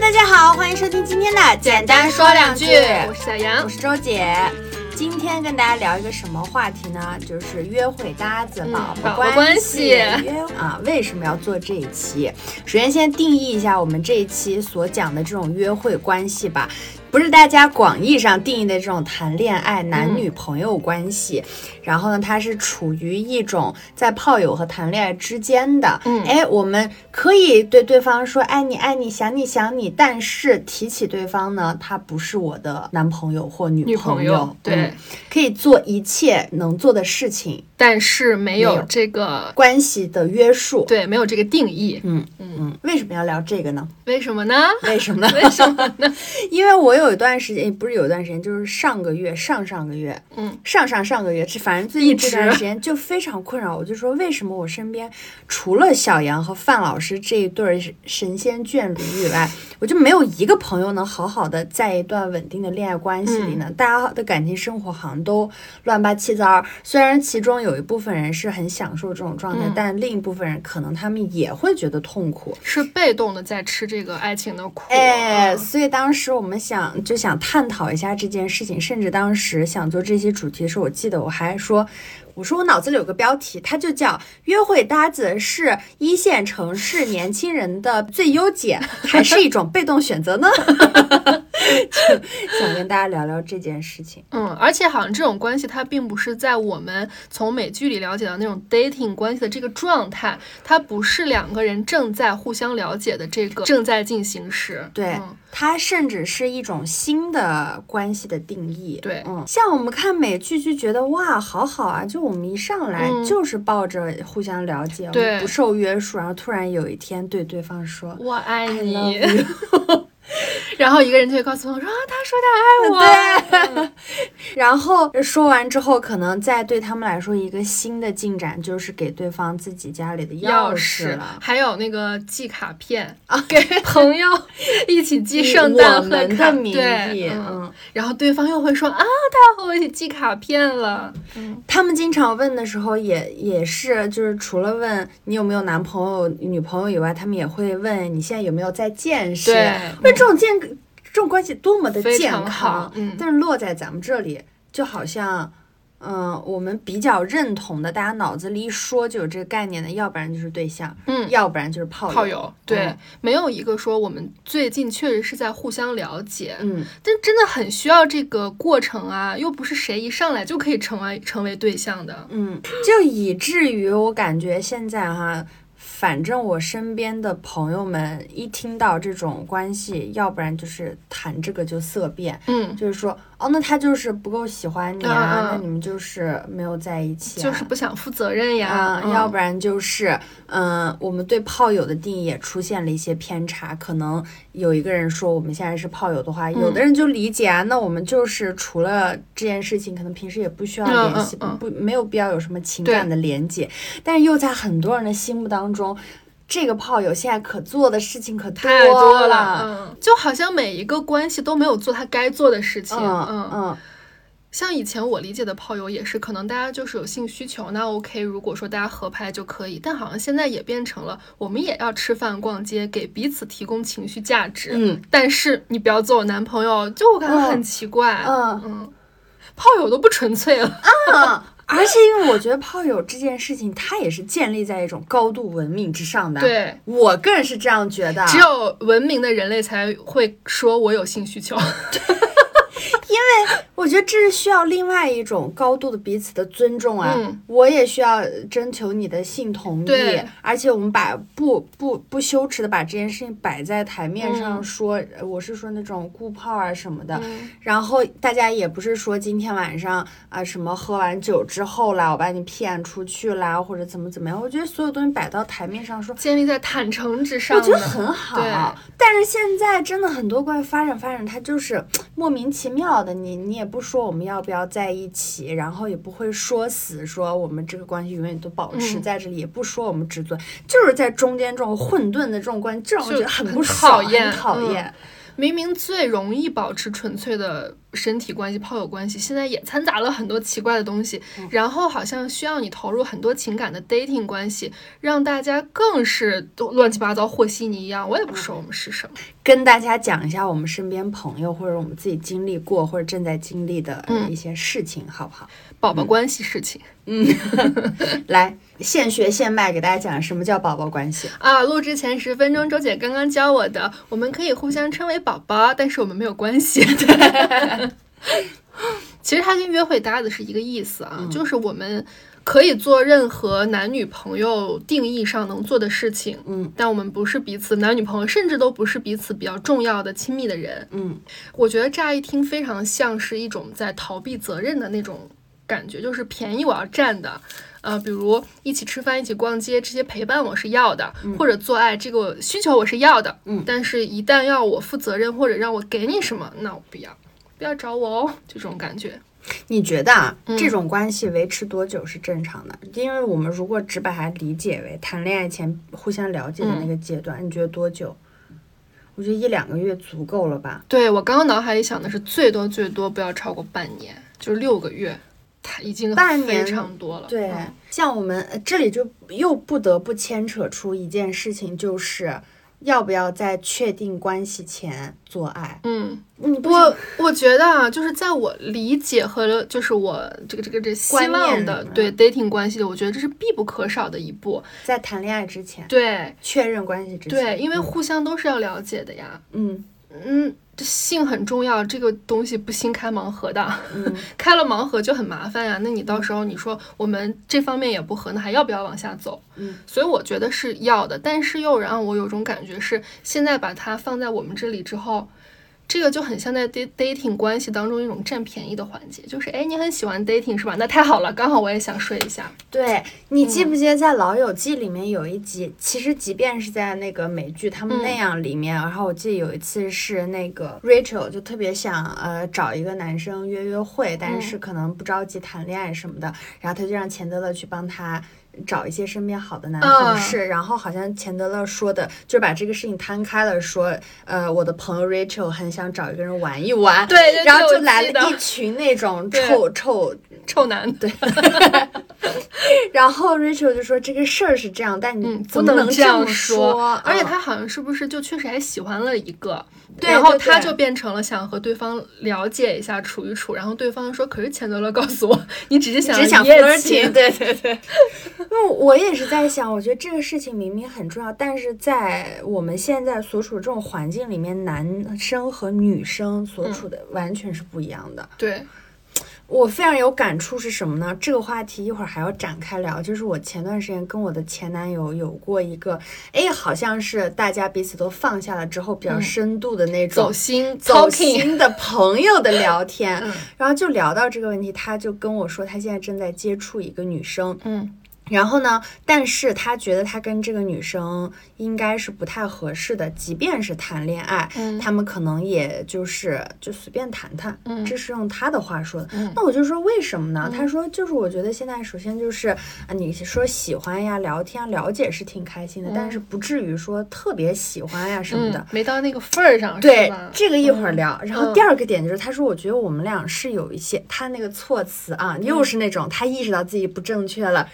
大家好，欢迎收听今天的简单说两句，我是小杨，我是周姐。今天跟大家聊一个什么话题呢？就是约会搭子、宝宝关系。约啊，为什么要做这一期？首先先定义一下我们这一期所讲的这种约会关系吧。不是大家广义上定义的这种谈恋爱男女朋友关系，然后呢，它是处于一种在炮友和谈恋爱之间的。嗯，哎，我们可以对对方说爱你爱你想你想你，但是提起对方呢，他不是我的男朋友或女朋友。对，可以做一切能做的事情，但是没有这个关系的约束。对，没有这个定义。嗯嗯嗯，为什么要聊这个呢？为什么呢？为什么呢？为什么呢？因为我。有一段时间，不是有一段时间，就是上个月、上上个月，嗯，上上上个月，这反正最近这段时间就非常困扰。我就说，为什么我身边除了小杨和范老师这一对神仙眷侣以外，我就没有一个朋友能好好的在一段稳定的恋爱关系里呢？大家的感情生活好像都乱八七糟。虽然其中有一部分人是很享受这种状态，但另一部分人可能他们也会觉得痛苦，是被动的在吃这个爱情的苦。哎，所以当时我们想。就想探讨一下这件事情，甚至当时想做这些主题的时候，我记得我还说。我说我脑子里有个标题，它就叫“约会搭子是一线城市年轻人的最优解，还是一种被动选择呢？” 想跟大家聊聊这件事情。嗯，而且好像这种关系它并不是在我们从美剧里了解到那种 dating 关系的这个状态，它不是两个人正在互相了解的这个正在进行时。对，它甚至是一种新的关系的定义。对，嗯，像我们看美剧就觉得哇，好好啊，就。我们一上来就是抱着互相了解，不受约束，然后突然有一天对对方说“我爱你”。然后一个人就会告诉我说：“他说他爱我。”对，然后说完之后，可能再对他们来说一个新的进展就是给对方自己家里的钥匙了，还有那个寄卡片啊，给朋友一起寄圣诞贺卡，对，嗯，然后对方又会说：“啊，他要和我一起寄卡片了。”嗯，他们经常问的时候也也是，就是除了问你有没有男朋友、女朋友以外，他们也会问你现在有没有在健身。对。这种健这种关系多么的健康，嗯，但是落在咱们这里，就好像，嗯，我们比较认同的，大家脑子里一说就有这个概念的，要不然就是对象，嗯，要不然就是炮炮友，对，没有一个说我们最近确实是在互相了解，嗯，但真的很需要这个过程啊，又不是谁一上来就可以成为成为对象的，嗯，就以至于我感觉现在哈。反正我身边的朋友们一听到这种关系，要不然就是谈这个就色变，嗯，就是说。哦，那他就是不够喜欢你啊，那你们就是没有在一起，就是不想负责任呀。要不然就是，嗯，我们对炮友的定义也出现了一些偏差。可能有一个人说我们现在是炮友的话，有的人就理解啊，那我们就是除了这件事情，可能平时也不需要联系，不没有必要有什么情感的连接。但是又在很多人的心目当中。这个炮友现在可做的事情可太多了，嗯，就好像每一个关系都没有做他该做的事情，嗯嗯，像以前我理解的炮友也是，可能大家就是有性需求，那 OK，如果说大家合拍就可以，但好像现在也变成了我们也要吃饭、逛街，给彼此提供情绪价值，嗯，但是你不要做我男朋友，就我感觉很奇怪，嗯嗯，炮友都不纯粹了，啊。而且，因为我觉得炮友这件事情，它也是建立在一种高度文明之上的。对我个人是这样觉得，只有文明的人类才会说我有性需求。因为我觉得这是需要另外一种高度的彼此的尊重啊，我也需要征求你的性同意，而且我们把不不不羞耻的把这件事情摆在台面上说，我是说那种顾泡啊什么的，然后大家也不是说今天晚上啊什么喝完酒之后啦，我把你骗出去啦，或者怎么怎么样，我觉得所有东西摆到台面上说，建立在坦诚之上，我觉得很好。但是现在真的很多关于发展发展，它就是莫名其妙的。你你也不说我们要不要在一起，然后也不会说死说我们这个关系永远都保持在这里，也不说我们只做，就是在中间这种混沌的这种关系，这种我觉得很不讨厌，讨厌。明明最容易保持纯粹的身体关系、炮友关系，现在也掺杂了很多奇怪的东西，然后好像需要你投入很多情感的 dating 关系，让大家更是都乱七八糟和稀泥一样。我也不说我们是什么。跟大家讲一下我们身边朋友或者我们自己经历过或者正在经历的一些事情，好不好？宝宝关系事情，嗯，来现学现卖给大家讲什么叫宝宝关系啊？录制前十分钟，周姐刚刚教我的，我们可以互相称为宝宝，但是我们没有关系。对，其实它跟约会搭的是一个意思啊，就是我们。可以做任何男女朋友定义上能做的事情，嗯，但我们不是彼此男女朋友，甚至都不是彼此比较重要的亲密的人，嗯，我觉得乍一听非常像是一种在逃避责任的那种感觉，就是便宜我要占的，呃，比如一起吃饭、一起逛街这些陪伴我是要的，或者做爱这个需求我是要的，嗯，但是一旦要我负责任或者让我给你什么，那我不要，不要找我哦，这种感觉。你觉得啊，这种关系维持多久是正常的？因为我们如果只把它理解为谈恋爱前互相了解的那个阶段，你觉得多久？我觉得一两个月足够了吧？对我刚刚脑海里想的是最多最多不要超过半年，就是六个月，它已经半年非常多了。对，像我们这里就又不得不牵扯出一件事情，就是。要不要在确定关系前做爱？嗯，我我觉得啊，就是在我理解和就是我这个这个这希望的对 dating 关系的，我觉得这是必不可少的一步，在谈恋爱之前，对确认关系之前，对，因为互相都是要了解的呀。嗯嗯。性很重要，这个东西不新开盲盒的，开了盲盒就很麻烦呀。那你到时候你说我们这方面也不合，那还要不要往下走？嗯，所以我觉得是要的，但是又让我有种感觉是，现在把它放在我们这里之后。这个就很像在 dating 关系当中一种占便宜的环节，就是哎，你很喜欢 dating 是吧？那太好了，刚好我也想睡一下。对你记不记得在《老友记》里面有一集，其实即便是在那个美剧他们那样里面，然后我记得有一次是那个 Rachel 就特别想呃找一个男生约约会，但是可能不着急谈恋爱什么的，然后他就让钱德勒去帮他。找一些身边好的男同事，然后好像钱德勒说的，就把这个事情摊开了，说，呃，我的朋友 Rachel 很想找一个人玩一玩，对，然后就来了一群那种臭臭臭男，对，然后 Rachel 就说这个事儿是这样，但你不能这样说，而且他好像是不是就确实还喜欢了一个。然后他就变成了想和对方了解一下，处一处。然后对方说：“可是钱德勒告诉我，你只是想只想一夜情。”对对对。那我也是在想，我觉得这个事情明明很重要，但是在我们现在所处的这种环境里面，男生和女生所处的完全是不一样的。对。我非常有感触是什么呢？这个话题一会儿还要展开聊。就是我前段时间跟我的前男友有过一个，哎，好像是大家彼此都放下了之后比较深度的那种走心走心的朋友的聊天，然后就聊到这个问题，他就跟我说他现在正在接触一个女生，嗯。然后呢？但是他觉得他跟这个女生应该是不太合适的，即便是谈恋爱，他们可能也就是就随便谈谈。嗯，这是用他的话说的。那我就说为什么呢？他说就是我觉得现在首先就是啊，你说喜欢呀、聊天、了解是挺开心的，但是不至于说特别喜欢呀什么的，没到那个份儿上。对，这个一会儿聊。然后第二个点就是他说，我觉得我们俩是有一些他那个措辞啊，又是那种他意识到自己不正确了。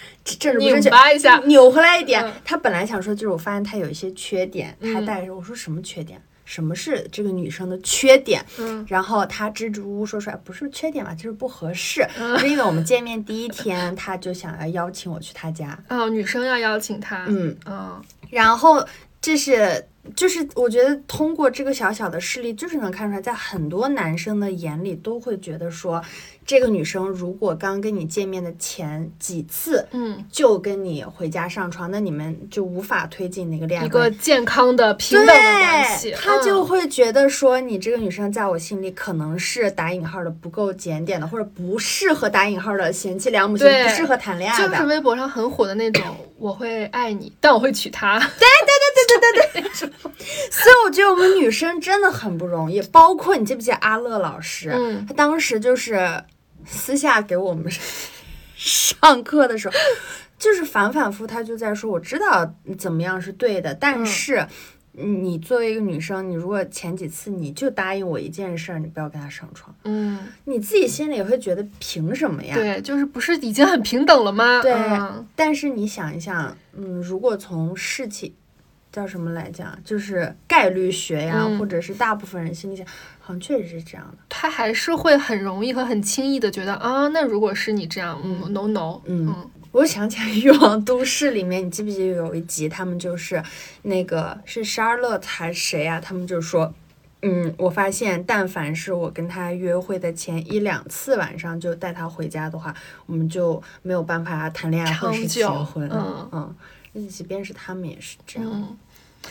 政治不正确，扭回来一点。他本来想说，就是我发现他有一些缺点，他带着我说什么缺点？什么是这个女生的缺点？嗯，然后他支支吾吾说出来，不是缺点吧，就是不合适。是因为我们见面第一天，他就想要邀请我去他家。哦，女生要邀请他。嗯，哦，然后这是。就是我觉得通过这个小小的事例，就是能看出来，在很多男生的眼里，都会觉得说，这个女生如果刚跟你见面的前几次，嗯，就跟你回家上床，那你们就无法推进那个恋爱，一个健康的平等的关系。他就会觉得说，你这个女生在我心里可能是打引号的不够检点的，或者不适合打引号的贤妻良母型，不适合谈恋爱。就是微博上很火的那种，我会爱你，但我会娶她。对对对对对对对。所以我觉得我们女生真的很不容易，包括你记不记得阿乐老师？嗯，他当时就是私下给我们上课的时候，就是反反复他就在说，我知道怎么样是对的，但是你作为一个女生，你如果前几次你就答应我一件事儿，你不要跟他上床，嗯，你自己心里也会觉得凭什么呀？对，就是不是已经很平等了吗？对，但是你想一想，嗯，如果从事情。叫什么来讲，就是概率学呀，或者是大部分人心里想，好像确实是这样的。他还是会很容易和很轻易的觉得啊，那如果是你这样，嗯，no no，嗯，我想起来《欲望都市》里面，你记不记得有一集，他们就是那个是沙乐还是谁啊？他们就说。嗯，我发现，但凡是我跟他约会的前一两次晚上就带他回家的话，我们就没有办法谈恋爱或者是结婚。嗯嗯，即便是他们也是这样。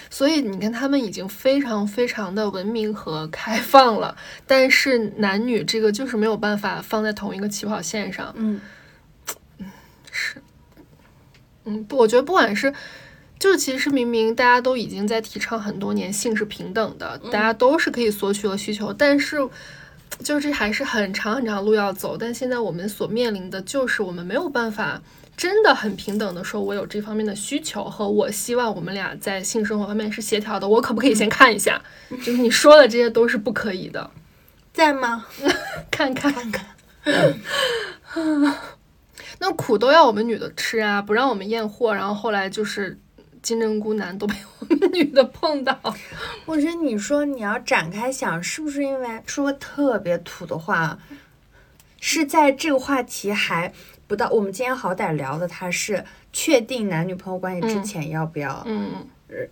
所以你看，他们已经非常非常的文明和开放了，但是男女这个就是没有办法放在同一个起跑线上。嗯嗯，是。嗯，不，我觉得不管是。就是其实明明大家都已经在提倡很多年性是平等的，大家都是可以索取和需求，但是就是这还是很长很长路要走。但现在我们所面临的就是我们没有办法真的很平等的说，我有这方面的需求和我希望我们俩在性生活方面是协调的，我可不可以先看一下？就是你说的这些都是不可以的，在吗？看看看看，那苦都要我们女的吃啊，不让我们验货，然后后来就是。金针菇男都被我们女的碰到，我觉得你说你要展开想，是不是因为说特别土的话，是在这个话题还不到，我们今天好歹聊的他是确定男女朋友关系之前要不要？嗯。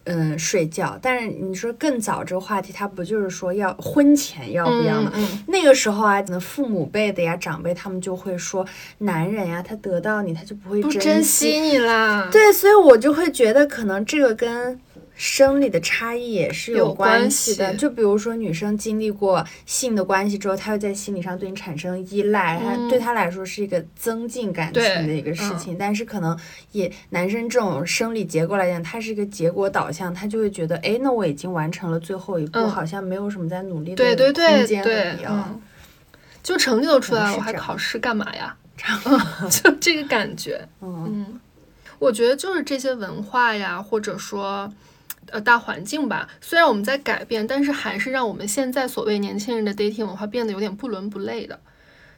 嗯，睡觉。但是你说更早这个话题，他不就是说要婚前要不要吗？那个时候啊，可能父母辈的呀、长辈他们就会说，男人呀，他得到你，他就不会珍惜你啦。对，所以我就会觉得，可能这个跟。生理的差异也是有关系的，就比如说女生经历过性的关系之后，她会在心理上对你产生依赖，她对她来说是一个增进感情的一个事情。但是可能也男生这种生理结构来讲，他是一个结果导向，他就会觉得，哎，那我已经完成了最后一步，好像没有什么在努力的空间了一样。就成绩都出来了，我还考试干嘛呀？就这个感觉。嗯，我觉得就是这些文化呀，或者说。呃，大环境吧，虽然我们在改变，但是还是让我们现在所谓年轻人的 dating 文化变得有点不伦不类的。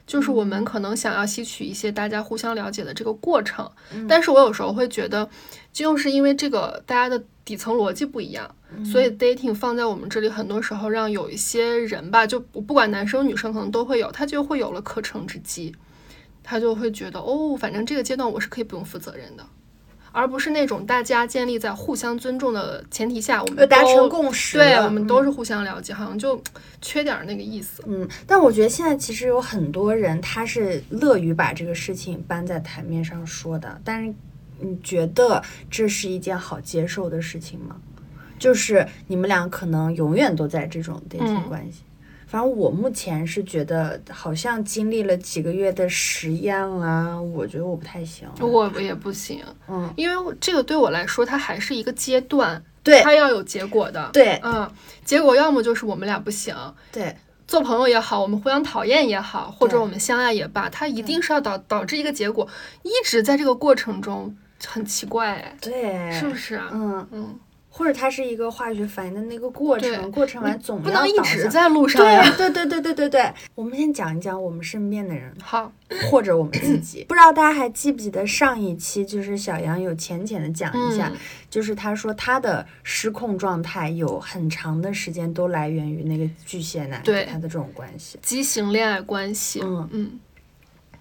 就是我们可能想要吸取一些大家互相了解的这个过程，但是我有时候会觉得，就是因为这个大家的底层逻辑不一样，所以 dating 放在我们这里，很多时候让有一些人吧，就不管男生女生可能都会有，他就会有了可乘之机，他就会觉得哦，反正这个阶段我是可以不用负责任的。而不是那种大家建立在互相尊重的前提下，我们达成共识，对我们都是互相了解，好像就缺点那个意思。嗯，但我觉得现在其实有很多人他是乐于把这个事情搬在台面上说的，但是你觉得这是一件好接受的事情吗？就是你们俩可能永远都在这种恋情关系。反正我目前是觉得，好像经历了几个月的实验啊，我觉得我不太行。我也不行，嗯，因为这个对我来说，它还是一个阶段，对，它要有结果的，对，嗯，结果要么就是我们俩不行，对，做朋友也好，我们互相讨厌也好，或者我们相爱也罢，它一定是要导导致一个结果，一直在这个过程中很奇怪，对，是不是？嗯。嗯。或者它是一个化学反应的那个过程，过程完总不能一直在路上呀。对对对对对对，我们先讲一讲我们身边的人，好，或者我们自己。不知道大家还记不记得上一期，就是小杨有浅浅的讲一下，就是他说他的失控状态有很长的时间都来源于那个巨蟹男对他的这种关系，畸形恋爱关系。嗯嗯。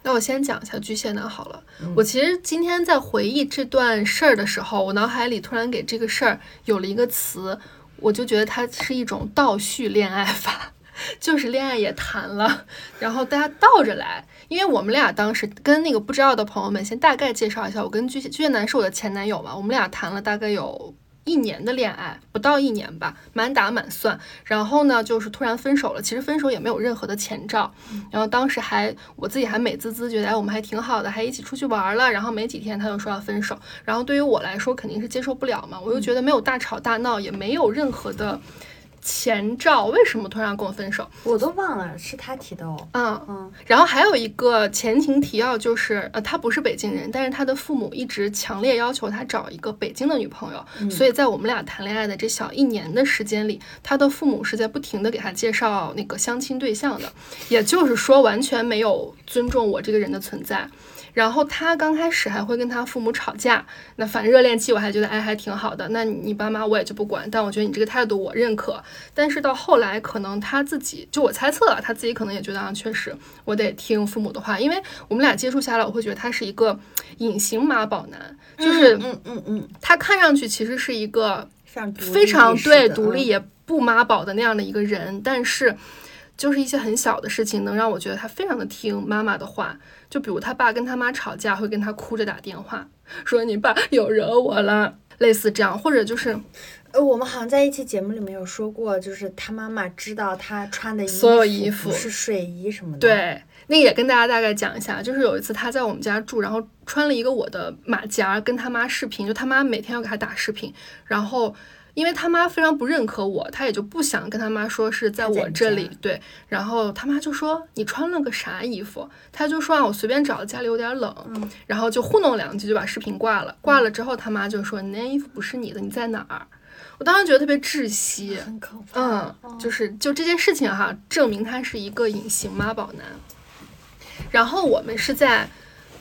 那我先讲一下巨蟹男好了。我其实今天在回忆这段事儿的时候，我脑海里突然给这个事儿有了一个词，我就觉得它是一种倒叙恋爱法，就是恋爱也谈了，然后大家倒着来。因为我们俩当时跟那个不知道的朋友们先大概介绍一下，我跟巨蟹巨蟹男是我的前男友嘛，我们俩谈了大概有。一年的恋爱不到一年吧，满打满算，然后呢，就是突然分手了。其实分手也没有任何的前兆，然后当时还我自己还美滋滋，觉得哎我们还挺好的，还一起出去玩了。然后没几天他就说要分手，然后对于我来说肯定是接受不了嘛，我又觉得没有大吵大闹，也没有任何的。前兆为什么突然跟我分手？我都忘了是他提的哦。嗯嗯。然后还有一个前情提要就是，呃，他不是北京人，但是他的父母一直强烈要求他找一个北京的女朋友，所以在我们俩谈恋爱的这小一年的时间里，他的父母是在不停的给他介绍那个相亲对象的，也就是说完全没有尊重我这个人的存在。然后他刚开始还会跟他父母吵架，那反正热恋期我还觉得哎还挺好的。那你爸妈我也就不管，但我觉得你这个态度我认可。但是到后来可能他自己就我猜测啊，他自己可能也觉得啊，确实我得听父母的话，因为我们俩接触下来，我会觉得他是一个隐形妈宝男，就是嗯嗯嗯，他看上去其实是一个非常非常对独立也不妈宝的那样的一个人，但是。就是一些很小的事情，能让我觉得他非常的听妈妈的话。就比如他爸跟他妈吵架，会跟他哭着打电话，说你爸又惹我了，类似这样。或者就是，呃，我们好像在一期节目里面有说过，就是他妈妈知道他穿的所有衣服是睡衣什么的。对，那也跟大家大概讲一下，就是有一次他在我们家住，然后穿了一个我的马甲，跟他妈视频，就他妈每天要给他打视频，然后。因为他妈非常不认可我，他也就不想跟他妈说是在我这里。对，然后他妈就说你穿了个啥衣服？他就说啊，我随便找的，家里有点冷，然后就糊弄两句就把视频挂了。挂了之后，他妈就说你那衣服不是你的，你在哪儿？我当时觉得特别窒息，很可怕。嗯，就是就这件事情哈，证明他是一个隐形妈宝男。然后我们是在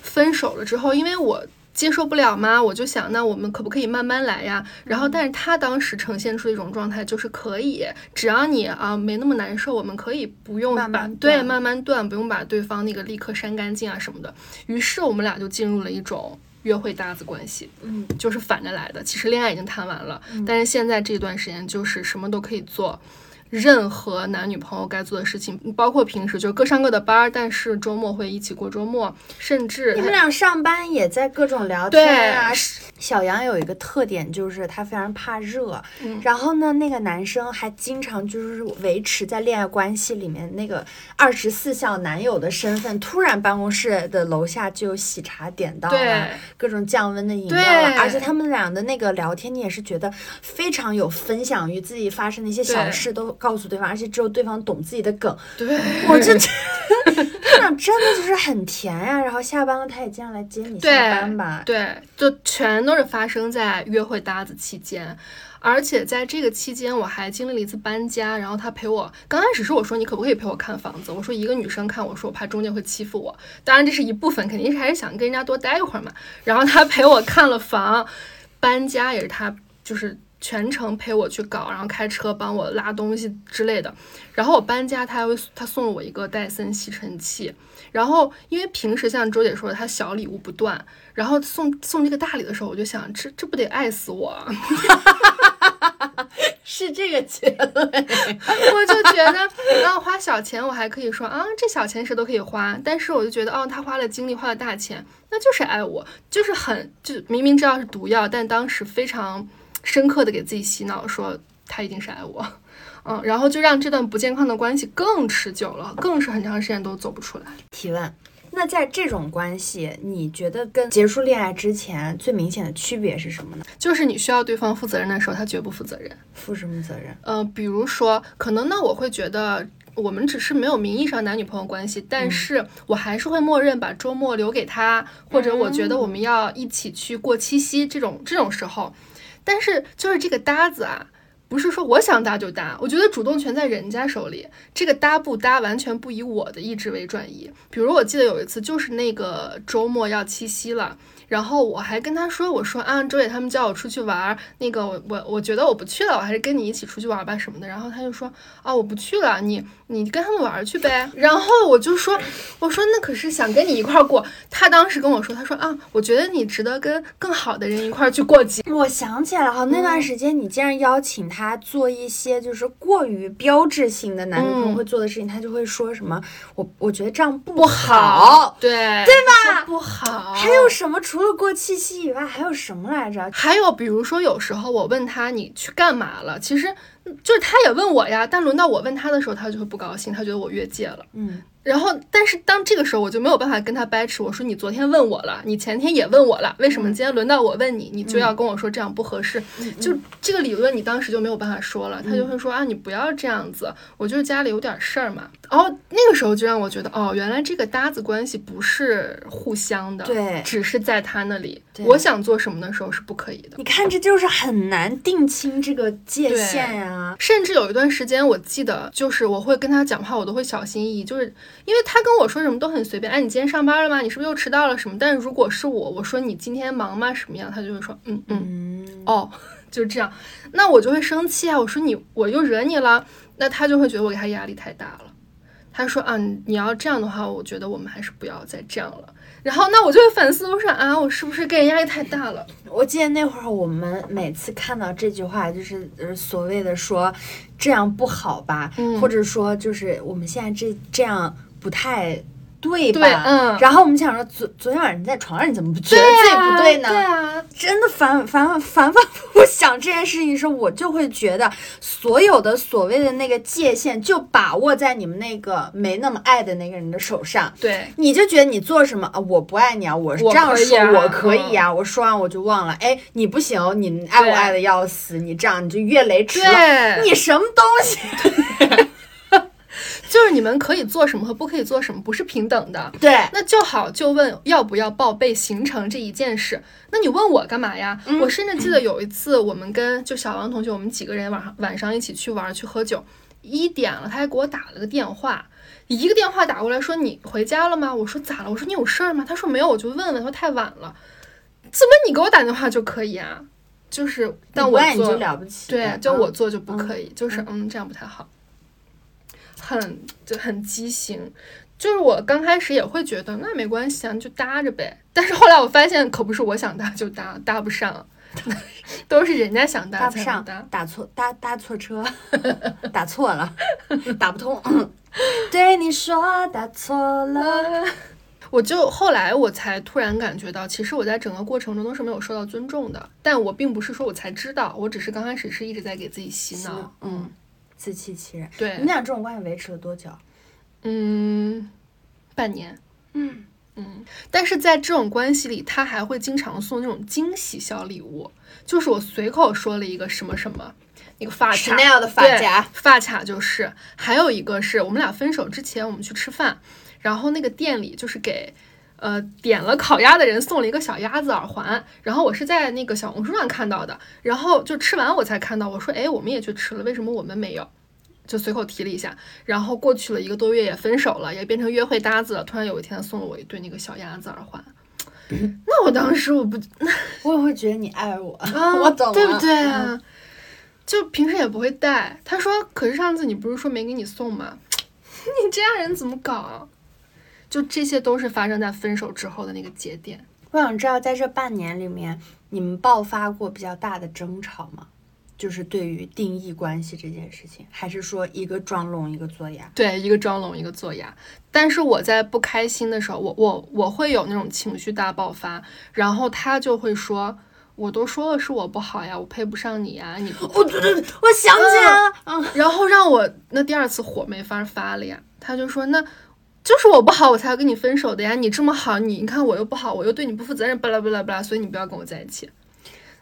分手了之后，因为我。接受不了吗？我就想，那我们可不可以慢慢来呀？然后，但是他当时呈现出一种状态，就是可以，只要你啊没那么难受，我们可以不用把对慢慢断，不用把对方那个立刻删干净啊什么的。于是我们俩就进入了一种约会搭子关系，嗯，就是反着来的。其实恋爱已经谈完了，但是现在这段时间就是什么都可以做。任何男女朋友该做的事情，包括平时就各上各的班儿，但是周末会一起过周末，甚至你们俩上班也在各种聊天啊。小杨有一个特点，就是他非常怕热，然后呢，那个男生还经常就是维持在恋爱关系里面那个二十四孝男友的身份，突然办公室的楼下就有喜茶点到了，各种降温的饮料了，而且他们俩的那个聊天，你也是觉得非常有分享欲，自己发生的一些小事都。告诉对方，而且只有对方懂自己的梗。对，我就他俩真的就是很甜呀。然后下班了，他也经常来接你下班吧。对，就全都是发生在约会搭子期间。而且在这个期间，我还经历了一次搬家。然后他陪我，刚开始是我说你可不可以陪我看房子？我说一个女生看，我说我怕中介会欺负我。当然这是一部分，肯定是还是想跟人家多待一会儿嘛。然后他陪我看了房，搬家也是他就是。全程陪我去搞，然后开车帮我拉东西之类的。然后我搬家，他还会他送了我一个戴森吸尘器。然后因为平时像周姐说的，他小礼物不断。然后送送这个大礼的时候，我就想，这这不得爱死我？是这个结论。我就觉得，然后花小钱，我还可以说啊，这小钱谁都可以花。但是我就觉得，哦，他花了精力，花了大钱，那就是爱我，就是很就明明知道是毒药，但当时非常。深刻的给自己洗脑，说他一定是爱我，嗯，然后就让这段不健康的关系更持久了，更是很长时间都走不出来。提问：那在这种关系，你觉得跟结束恋爱之前最明显的区别是什么呢？就是你需要对方负责任的时候，他绝不负责任。负什么责任？呃，比如说，可能那，我会觉得我们只是没有名义上男女朋友关系，但是我还是会默认把周末留给他，或者我觉得我们要一起去过七夕这种这种时候。但是就是这个搭子啊，不是说我想搭就搭，我觉得主动权在人家手里，这个搭不搭完全不以我的意志为转移。比如我记得有一次，就是那个周末要七夕了。然后我还跟他说：“我说啊，周姐他们叫我出去玩，那个我我我觉得我不去了，我还是跟你一起出去玩吧什么的。”然后他就说：“啊，我不去了，你你跟他们玩去呗。”然后我就说：“我说那可是想跟你一块过。”他当时跟我说：“他说啊，我觉得你值得跟更好的人一块去过节。”我想起来了，那段时间你竟然邀请他做一些就是过于标志性的男女朋友会做的事情，他就会说什么：“我我觉得这样不好，对对吧？不好。”还有什么除除了过七夕以外，还有什么来着？还有，比如说，有时候我问他你去干嘛了，其实就是他也问我呀。但轮到我问他的时候，他就会不高兴，他觉得我越界了。嗯。然后，但是当这个时候，我就没有办法跟他掰扯。我说你昨天问我了，你前天也问我了，为什么今天轮到我问你，你就要跟我说这样不合适？就这个理论，你当时就没有办法说了。他就会说啊，你不要这样子，我就是家里有点事儿嘛。然后那个时候就让我觉得，哦，原来这个搭子关系不是互相的，对，只是在他那里，我想做什么的时候是不可以的。你看，这就是很难定清这个界限呀。甚至有一段时间，我记得就是我会跟他讲话，我都会小心翼翼，就是。因为他跟我说什么都很随便。哎，你今天上班了吗？你是不是又迟到了什么？但是如果是我，我说你今天忙吗？什么样？他就会说嗯嗯哦，就这样。那我就会生气啊！我说你我又惹你了，那他就会觉得我给他压力太大了。他说啊，你要这样的话，我觉得我们还是不要再这样了。然后那我就会反思，我说啊，我是不是给人压力太大了？我记得那会儿我们每次看到这句话，就是呃所谓的说这样不好吧，或者说就是我们现在这这样不太。对吧？嗯，然后我们想说，昨昨天晚上你在床上，你怎么不觉得自己不对呢？对啊，真的反反反反复复想这件事情的时候，我就会觉得所有的所谓的那个界限就把握在你们那个没那么爱的那个人的手上。对，你就觉得你做什么啊？我不爱你啊！我是这样说，我可以啊！我说完我就忘了。哎，你不行，你爱我爱的要死，你这样你就越雷池了。你什么东西？就是你们可以做什么和不可以做什么，不是平等的。对，那就好，就问要不要报备行程这一件事。那你问我干嘛呀？我甚至记得有一次，我们跟就小王同学，我们几个人晚上晚上一起去玩去喝酒，一点了，他还给我打了个电话，一个电话打过来说你回家了吗？我说咋了？我说你有事儿吗？他说没有，我就问问，他说太晚了。怎么你给我打电话就可以啊？就是但我做了不起，对，就我做就不可以，就是嗯，这样不太好。很就很畸形，就是我刚开始也会觉得那没关系啊，就搭着呗。但是后来我发现可不是我想搭就搭，搭不上，都是人家想搭才搭。打错搭搭错车，打错了，打不通。对你说打错了，我就后来我才突然感觉到，其实我在整个过程中都是没有受到尊重的。但我并不是说我才知道，我只是刚开始是一直在给自己洗脑，嗯。自欺欺人。对，你们俩这种关系维持了多久？嗯，半年。嗯嗯，但是在这种关系里，他还会经常送那种惊喜小礼物，就是我随口说了一个什么什么，那个发卡，Chanel 的发夹，发卡就是。还有一个是我们俩分手之前，我们去吃饭，然后那个店里就是给呃点了烤鸭的人送了一个小鸭子耳环，然后我是在那个小红书上看到的，然后就吃完我才看到，我说哎，我们也去吃了，为什么我们没有？就随口提了一下，然后过去了一个多月也分手了，也变成约会搭子了。突然有一天送了我一对那个小鸭子耳环，那我当时我不，我也会觉得你爱我，我懂了，对不对啊？就平时也不会戴。他说，可是上次你不是说没给你送吗？你这样人怎么搞？就这些都是发生在分手之后的那个节点。我想知道，在这半年里面，你们爆发过比较大的争吵吗？就是对于定义关系这件事情，还是说一个装聋一个作哑？对，一个装聋一个作哑。但是我在不开心的时候，我我我会有那种情绪大爆发，然后他就会说：“我都说了是我不好呀，我配不上你呀，你……”我，对对对，我想起来了。嗯，然后让我那第二次火没法发了呀。他就说：“那就是我不好，我才要跟你分手的呀。你这么好，你你看我又不好，我又对你不负责任，巴拉巴拉巴拉，所以你不要跟我在一起。”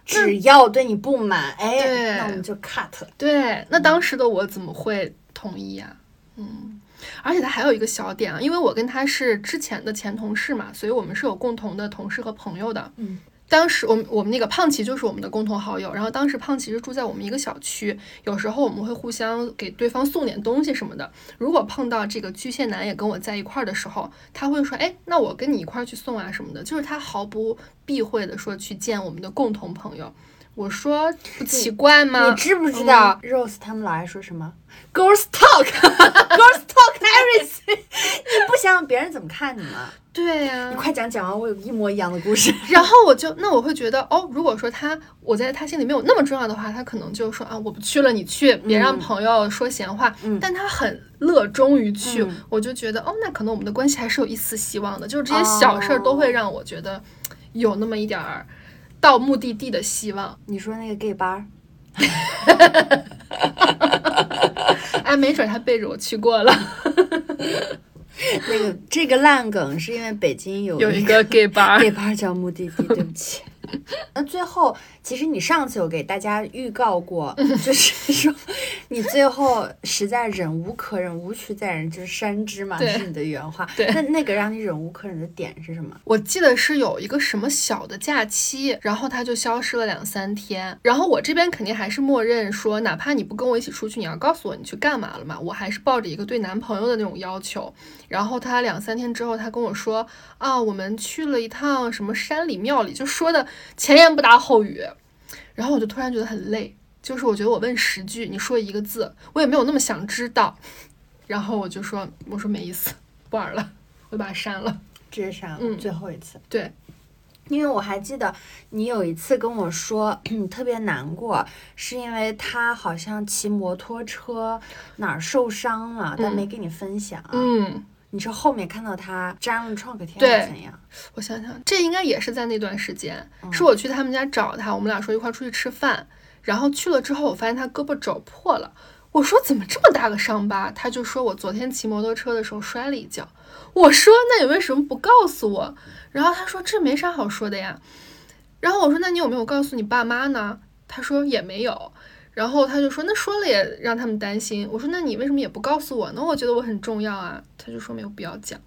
只要对你不满，哎，那我们就 cut。对，那当时的我怎么会同意呀？嗯，而且他还有一个小点啊，因为我跟他是之前的前同事嘛，所以我们是有共同的同事和朋友的。嗯。当时我们我们那个胖琪就是我们的共同好友，然后当时胖琪是住在我们一个小区，有时候我们会互相给对方送点东西什么的。如果碰到这个巨蟹男也跟我在一块儿的时候，他会说：“哎，那我跟你一块儿去送啊什么的。”就是他毫不避讳的说去见我们的共同朋友。我说不奇怪吗？你知不知道 Rose 他们老爱说什么？Girls talk，Girls talk everything。你不想想别人怎么看你吗？对呀，你快讲讲完，我有一模一样的故事。然后我就那我会觉得哦，如果说他我在他心里没有那么重要的话，他可能就说啊，我不去了，你去，别让朋友说闲话。嗯，但他很乐衷于去，我就觉得哦，那可能我们的关系还是有一丝希望的。就是这些小事儿都会让我觉得有那么一点儿到目的地的希望。你说那个 gay 吧？哎，没准他背着我去过了。那个这个烂梗是因为北京有有一个 gay bar，gay bar 叫目的地。对不起。那最后，其实你上次有给大家预告过，就是说你最后实在忍无可忍，无需再忍，就是山之嘛，是你的原话。对，那那个让你忍无可忍的点是什么？我记得是有一个什么小的假期，然后他就消失了两三天，然后我这边肯定还是默认说，哪怕你不跟我一起出去，你要告诉我你去干嘛了嘛，我还是抱着一个对男朋友的那种要求。然后他两三天之后，他跟我说啊，我们去了一趟什么山里庙里，就说的前言不搭后语。然后我就突然觉得很累，就是我觉得我问十句，你说一个字，我也没有那么想知道。然后我就说，我说没意思，不玩了，我就把它删了，直接删了。嗯，最后一次。对，因为我还记得你有一次跟我说，你特别难过，是因为他好像骑摩托车哪儿受伤了，但没跟你分享。嗯。你是后面看到他粘了创可贴还是怎样？我想想，这应该也是在那段时间，是我去他们家找他，我们俩说一块出去吃饭，然后去了之后，我发现他胳膊肘破了。我说怎么这么大个伤疤？他就说我昨天骑摩托车的时候摔了一跤。我说那你为什么不告诉我？然后他说这没啥好说的呀。然后我说那你有没有告诉你爸妈呢？他说也没有。然后他就说：“那说了也让他们担心。”我说：“那你为什么也不告诉我呢？我觉得我很重要啊。”他就说：“没有必要讲。”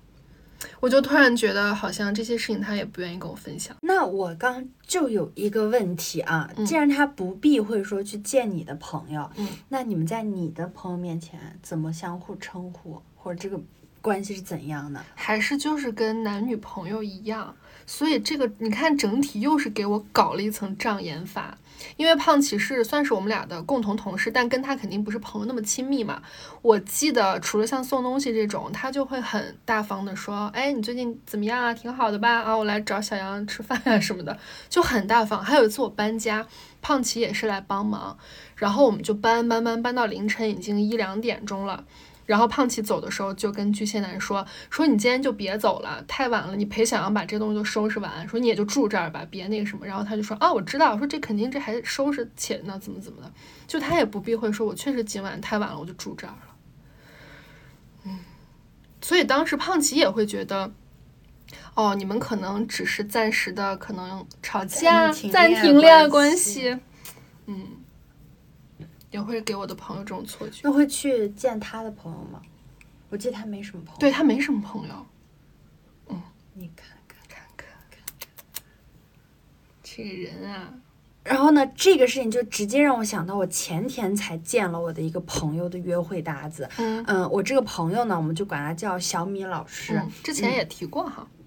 我就突然觉得好像这些事情他也不愿意跟我分享。那我刚就有一个问题啊，既然他不避讳说去见你的朋友，嗯，那你们在你的朋友面前怎么相互称呼，或者这个关系是怎样的？还是就是跟男女朋友一样？所以这个你看整体又是给我搞了一层障眼法。因为胖骑士算是我们俩的共同同事，但跟他肯定不是朋友那么亲密嘛。我记得除了像送东西这种，他就会很大方的说：“哎，你最近怎么样啊？挺好的吧？啊，我来找小杨吃饭啊什么的，就很大方。”还有一次我搬家，胖琪也是来帮忙，然后我们就搬搬搬搬到凌晨已经一两点钟了。然后胖琪走的时候就跟巨蟹男说：“说你今天就别走了，太晚了，你陪小杨把这东西都收拾完。说你也就住这儿吧，别那个什么。”然后他就说：“啊，我知道，说这肯定这还收拾且呢，怎么怎么的，就他也不避讳说，我确实今晚太晚了，我就住这儿了。”嗯，所以当时胖琪也会觉得，哦，你们可能只是暂时的，可能吵架，暂停恋爱关系，嗯。也会给我的朋友这种错觉。那会去见他的朋友吗？我记得他没什么朋友。对他没什么朋友。嗯，你看看看看看，这个人啊。然后呢，这个事情就直接让我想到，我前天才见了我的一个朋友的约会搭子。嗯嗯，我这个朋友呢，我们就管他叫小米老师。之前也提过哈。嗯，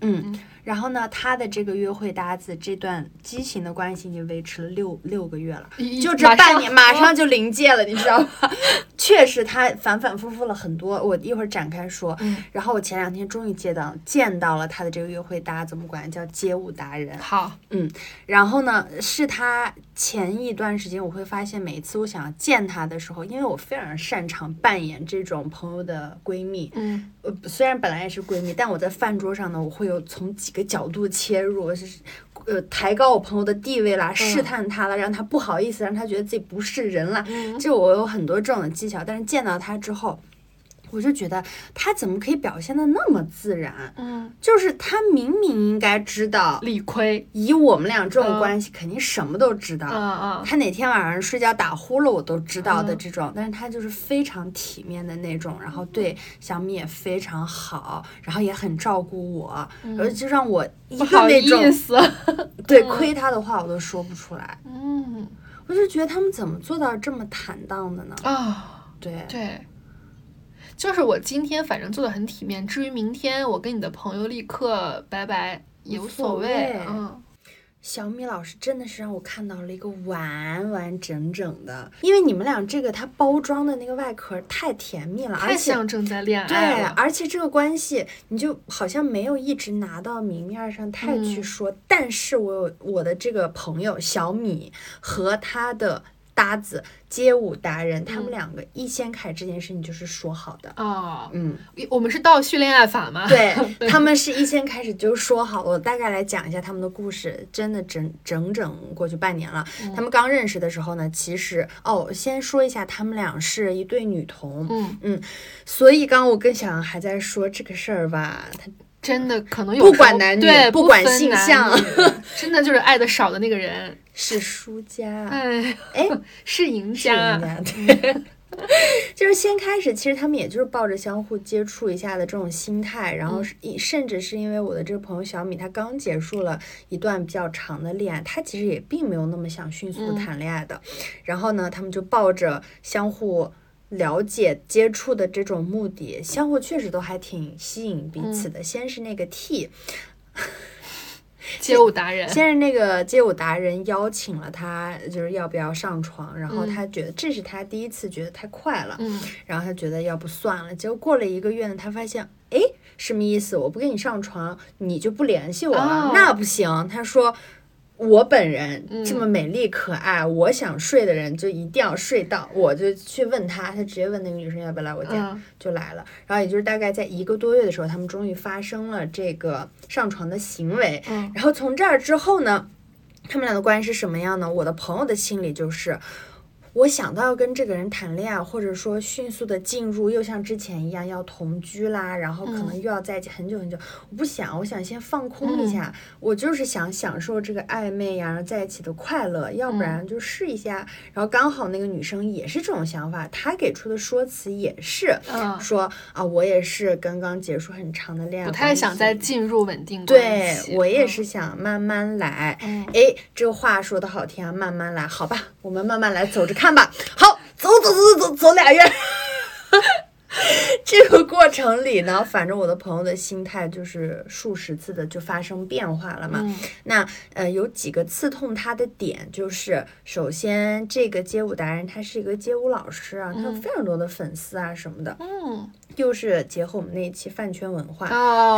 然后呢，他的这个约会搭子这段激情的关系已经维持了六六个月了，就这半年马上就临界了，你知道吗？确实，他反反复复了很多，我一会儿展开说。嗯，然后我前两天终于见到见到了他的这个约会搭子，我们管叫街舞达人。好，嗯，然后呢，是他前一段时间，我会发现每一次我想要见他的时候，因为我非常擅长扮演这种朋友的闺蜜。嗯，呃，虽然本来也是闺蜜，但我在饭桌上呢，我会。有从几个角度切入，是呃抬高我朋友的地位啦，试探他了，让他不好意思，让他觉得自己不是人了。就我有很多这种的技巧，但是见到他之后。我就觉得他怎么可以表现的那么自然？嗯，就是他明明应该知道理亏，以我们俩这种关系，肯定什么都知道。嗯嗯，他哪天晚上睡觉打呼噜我都知道的这种，但是他就是非常体面的那种，然后对小米也非常好，然后也很照顾我，然后就让我一个那种对亏他的话我都说不出来。嗯，我就觉得他们怎么做到这么坦荡的呢？啊，对对。就是我今天反正做的很体面，至于明天我跟你的朋友立刻拜拜也无所谓。嗯，小米老师真的是让我看到了一个完完整整的，因为你们俩这个它包装的那个外壳太甜蜜了，太像正在恋爱。对，而且这个关系你就好像没有一直拿到明面上太去说，但是我有我的这个朋友小米和他的。搭子街舞达人，他们两个一先开这件事情就是说好的哦，嗯，我们是倒叙恋爱法吗？对 他们是一先开始就说好。我大概来讲一下他们的故事，真的整整整过去半年了。他们刚认识的时候呢，其实哦，先说一下，他们俩是一对女同，嗯嗯，所以刚刚我跟小杨还在说这个事儿吧，他。真的可能有不管男女，对，不管性向，真的就是爱的少的那个人是输家，哎哎，是赢家，对。就是先开始，其实他们也就是抱着相互接触一下的这种心态，然后是甚至是因为我的这个朋友小米，她刚结束了一段比较长的恋爱，她其实也并没有那么想迅速谈恋爱的。然后呢，他们就抱着相互了解、接触的这种目的，相互确实都还挺吸引彼此的。先是那个 T。街舞达人，先是那个街舞达人邀请了他，就是要不要上床，然后他觉得这是他第一次觉得太快了，嗯，然后他觉得要不算了，结果过了一个月呢，他发现，哎，什么意思？我不跟你上床，你就不联系我了？那不行，他说。我本人这么美丽可爱，我想睡的人就一定要睡到，我就去问他，他直接问那个女生要不要来我家，就来了。然后也就是大概在一个多月的时候，他们终于发生了这个上床的行为。然后从这儿之后呢，他们俩的关系是什么样呢？我的朋友的心里就是。我想到要跟这个人谈恋爱，或者说迅速的进入，又像之前一样要同居啦，然后可能又要在一起很久很久。我不想，我想先放空一下，我就是想享受这个暧昧呀，然后在一起的快乐，要不然就试一下。然后刚好那个女生也是这种想法，她给出的说辞也是说啊，我也是刚刚结束很长的恋爱，不太想再进入稳定关系。对我也是想慢慢来。哎，这话说的好听啊，慢慢来，好吧，我们慢慢来，走着看。看吧，好，走走走走走俩月。这个过程里呢，反正我的朋友的心态就是数十次的就发生变化了嘛。那呃，有几个刺痛他的点，就是首先这个街舞达人他是一个街舞老师啊，他有非常多的粉丝啊什么的。嗯。又是结合我们那一期饭圈文化，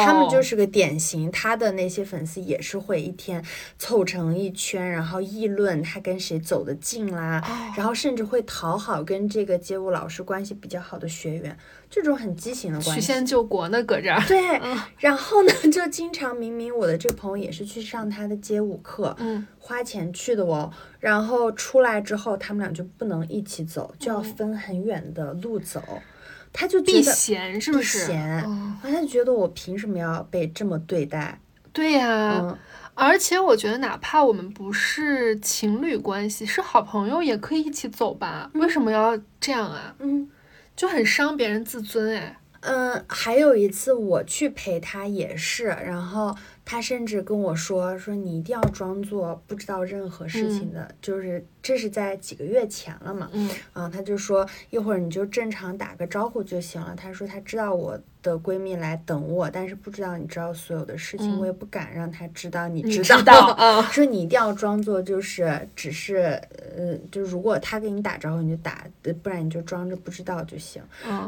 他们就是个典型。他的那些粉丝也是会一天凑成一圈，然后议论他跟谁走得近啦，然后甚至会讨好跟这个街舞老师关系比较好的学员，这种很畸形的关系。曲线救国呢，搁这儿。对，然后呢，就经常明明我的这个朋友也是去上他的街舞课，嗯，花钱去的哦，然后出来之后他们俩就不能一起走，就要分很远的路走。他就避嫌是不是？避嫌，他就觉得我凭什么要被这么对待？对呀，而且我觉得哪怕我们不是情侣关系，是好朋友也可以一起走吧？为什么要这样啊？嗯，就很伤别人自尊哎。嗯，还有一次我去陪他也是，然后。他甚至跟我说：“说你一定要装作不知道任何事情的，就是这是在几个月前了嘛。”嗯，啊，他就说一会儿你就正常打个招呼就行了。他说他知道我的闺蜜来等我，但是不知道你知道所有的事情，我也不敢让她知道你知道。说你一定要装作就是只是呃，就如果她给你打招呼你就打，不然你就装着不知道就行。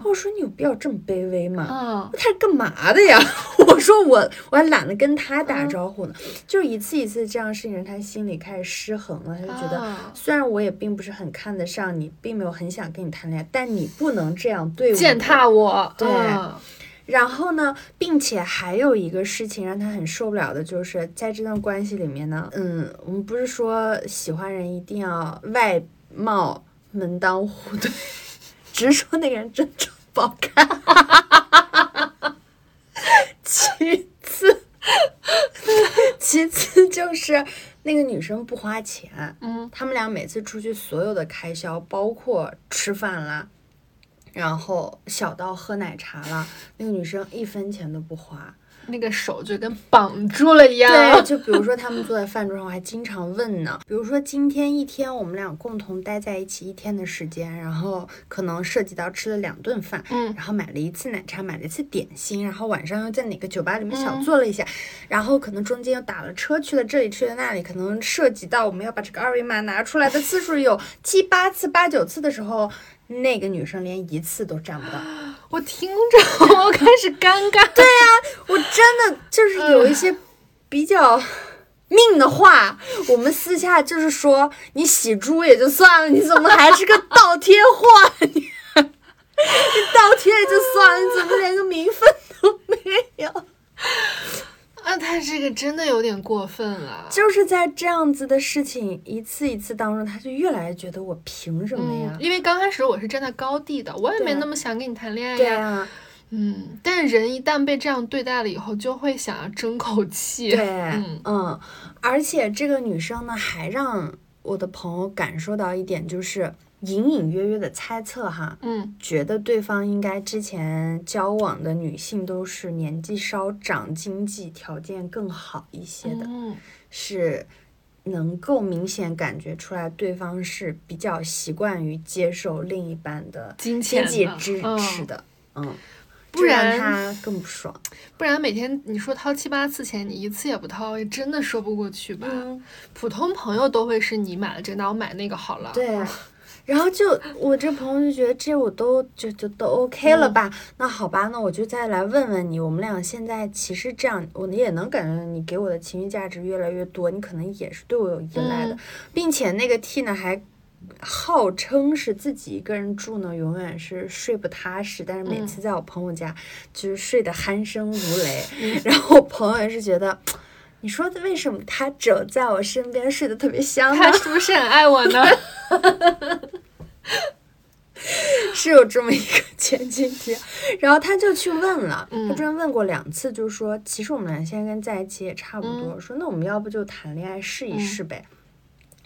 我说你有必要这么卑微吗？啊，他是干嘛的呀？我说我我还懒得跟他。打招呼呢，就是一次一次这样事情，他心里开始失衡了。他就觉得，虽然我也并不是很看得上你，并没有很想跟你谈恋爱，但你不能这样对我，践踏我。对。然后呢，并且还有一个事情让他很受不了的，就是在这段关系里面呢，嗯，我们不是说喜欢人一定要外貌门当户对，只是说那个人真丑不好看。其次。其次就是那个女生不花钱，嗯，他们俩每次出去所有的开销，包括吃饭啦，然后小到喝奶茶了，那个女生一分钱都不花。那个手就跟绑住了一样。对，就比如说他们坐在饭桌上，我还经常问呢。比如说今天一天我们俩共同待在一起一天的时间，然后可能涉及到吃了两顿饭，嗯，然后买了一次奶茶，买了一次点心，然后晚上又在哪个酒吧里面小坐了一下，然后可能中间又打了车去了这里去了那里，可能涉及到我们要把这个二维码拿出来的次数有七八次、八九次的时候，那个女生连一次都占不到。我听着，我开始尴尬。对呀，我真的就是有一些比较命的话，我们私下就是说，你洗猪也就算了，你怎么还是个倒贴货？你你倒贴也就算了，你怎么连个名分都没有？啊，他这个真的有点过分了。就是在这样子的事情一次一次当中，他就越来越觉得我凭什么呀？因为刚开始我是站在高地的，我也没那么想跟你谈恋爱呀。嗯，但人一旦被这样对待了以后，就会想要争口气。对，嗯，而且这个女生呢，还让我的朋友感受到一点，就是隐隐约约的猜测哈，嗯，觉得对方应该之前交往的女性都是年纪稍长、经济条件更好一些的，是能够明显感觉出来对方是比较习惯于接受另一半的经济支持的，嗯。不然他更不爽，不然每天你说掏七八次钱，你一次也不掏，也真的说不过去吧？普通朋友都会是你买了这个，那我买那个好了。对，然后就我这朋友就觉得这我都就就都 OK 了吧？那好吧，那我就再来问问你，我们俩现在其实这样，我也能感觉到你给我的情绪价值越来越多，你可能也是对我有依赖的，并且那个 T 呢还。号称是自己一个人住呢，永远是睡不踏实。但是每次在我朋友家，就是睡得鼾声如雷。然后我朋友也是觉得，你说为什么他只有在我身边睡得特别香？他是不是很爱我呢？是有这么一个前情提。然后他就去问了，他之前问过两次，就是说，其实我们俩现在跟在一起也差不多。说那我们要不就谈恋爱试一试呗。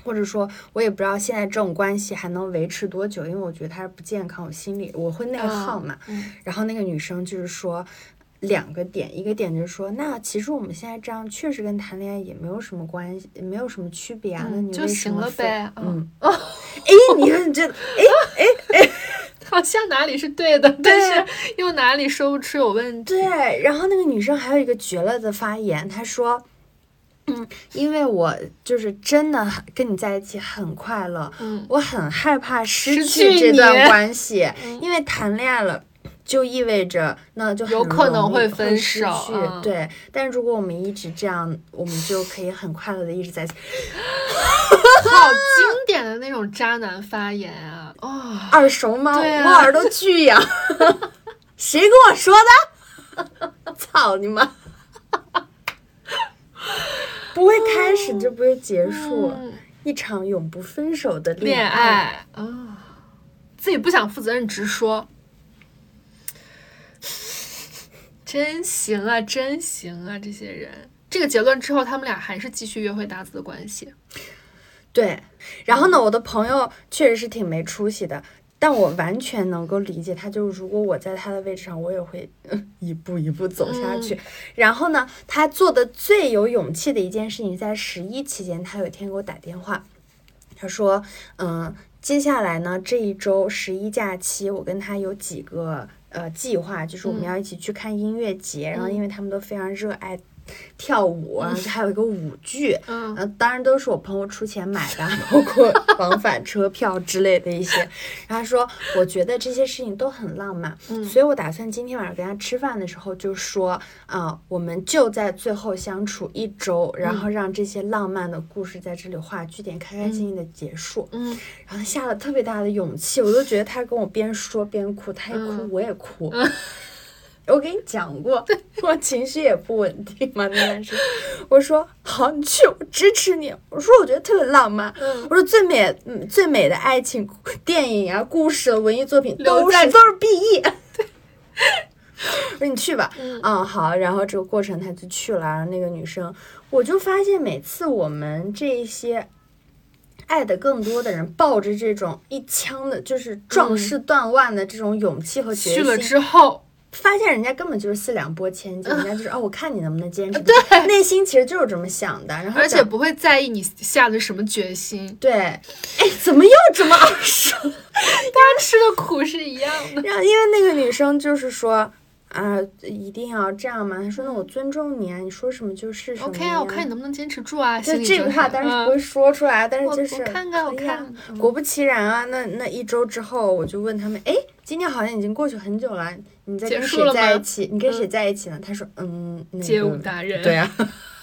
或者说，我也不知道现在这种关系还能维持多久，因为我觉得他是不健康，我心里我会内耗嘛。然后那个女生就是说两个点，一个点就是说，那其实我们现在这样确实跟谈恋爱也没有什么关系，也没有什么区别啊。那你为什么呗？嗯哦，哎，你看你这，哎哎哎，好像哪里是对的，但是又哪里说不出有问题。对，然后那个女生还有一个绝了的发言，她说。嗯，因为我就是真的跟你在一起很快乐，嗯，我很害怕失去这段关系，因为谈恋爱了就意味着那就有可能会分手，对。但如果我们一直这样，我们就可以很快乐的一直在一起。好经典的那种渣男发言啊！哦，耳熟吗？我耳朵巨痒。谁跟我说的？操你妈！不会开始就不会结束，一场永不分手的恋爱啊！自己不想负责任直说，真行啊，真行啊！这些人，这个结论之后，他们俩还是继续约会搭子的关系。对，然后呢，我的朋友确实是挺没出息的。但我完全能够理解他，就是如果我在他的位置上，我也会 一步一步走下去。然后呢，他做的最有勇气的一件事情，在十一期间，他有一天给我打电话，他说：“嗯，接下来呢这一周十一假期，我跟他有几个呃计划，就是我们要一起去看音乐节，然后因为他们都非常热爱。”跳舞啊，还有一个舞剧，嗯，当然都是我朋友出钱买的，包括往返车票之类的一些。然后说，我觉得这些事情都很浪漫，嗯，所以我打算今天晚上跟他吃饭的时候就说，啊，我们就在最后相处一周，然后让这些浪漫的故事在这里画句点，开开心心的结束，嗯。然后他下了特别大的勇气，我都觉得他跟我边说边哭，他一哭我也哭。我给你讲过，我情绪也不稳定嘛，那段时间。我说好，你去，我支持你。我说我觉得特别浪漫。我说最美，嗯，最美的爱情电影啊，故事、文艺作品都是都是 B E。我说你去吧。嗯，好。然后这个过程他就去了。然后那个女生，我就发现每次我们这些爱的更多的人，抱着这种一腔的，就是壮士断腕的这种勇气和决心，去了之后。发现人家根本就是四两拨千斤，人家就是哦，我看你能不能坚持。对，内心其实就是这么想的，然后而且不会在意你下的什么决心。对，哎，怎么又这么耳熟？大家吃的苦是一样的。然后因为那个女生就是说啊，一定要这样嘛。她说那我尊重你啊，你说什么就是什么。OK 啊，我看你能不能坚持住啊。就这个话当然不会说出来，但是就是看看我看。果不其然啊，那那一周之后，我就问他们，哎，今天好像已经过去很久了。你在跟谁在一起？你跟谁在一起呢？他说：“嗯，街舞达人。”对啊，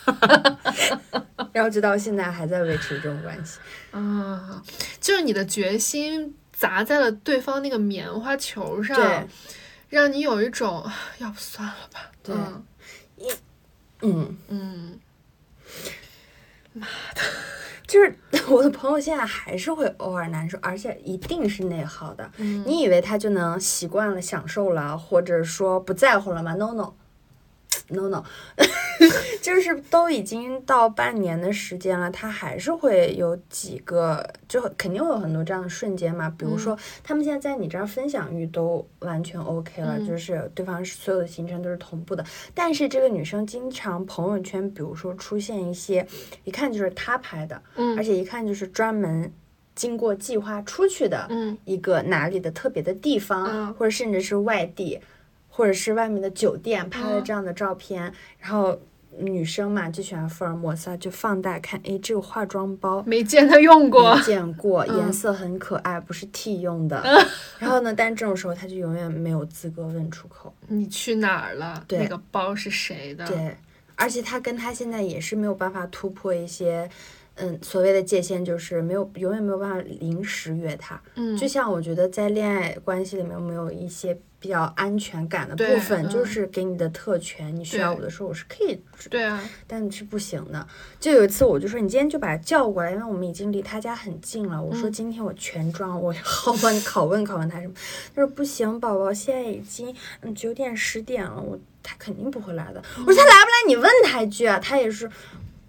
然后直到现在还在维持这种关系 啊，就是你的决心砸在了对方那个棉花球上，让你有一种要不算了吧？对，嗯嗯，妈的，就是 我的朋友现在还是会偶尔难受，而且一定是内耗的。你以为他就能习惯了、享受了，或者说不在乎了吗？No No。no no，就是都已经到半年的时间了，他还是会有几个，就肯定会有很多这样的瞬间嘛。比如说，他们现在在你这儿分享欲都完全 OK 了，就是对方所有的行程都是同步的。但是这个女生经常朋友圈，比如说出现一些，一看就是她拍的，嗯，而且一看就是专门经过计划出去的，嗯，一个哪里的特别的地方，或者甚至是外地。或者是外面的酒店拍了这样的照片，然后女生嘛就喜欢福尔摩斯，就放大看，哎，这个化妆包没见他用过，没见过，颜色很可爱，不是 T 用的。然后呢，但这种时候他就永远没有资格问出口，你去哪儿了？那个包是谁的？对，而且他跟他现在也是没有办法突破一些。嗯，所谓的界限就是没有，永远没有办法临时约他。嗯，就像我觉得在恋爱关系里面，没有一些比较安全感的部分，就是给你的特权，你需要我的时候我是可以。对啊，但是不行的。就有一次，我就说你今天就把他叫过来，因为我们已经离他家很近了。我说今天我全装，我好帮你拷问拷问他什么。他说不行，宝宝，现在已经嗯九点十点了，我他肯定不会来的。我说他来不来，你问他一句啊。他也是。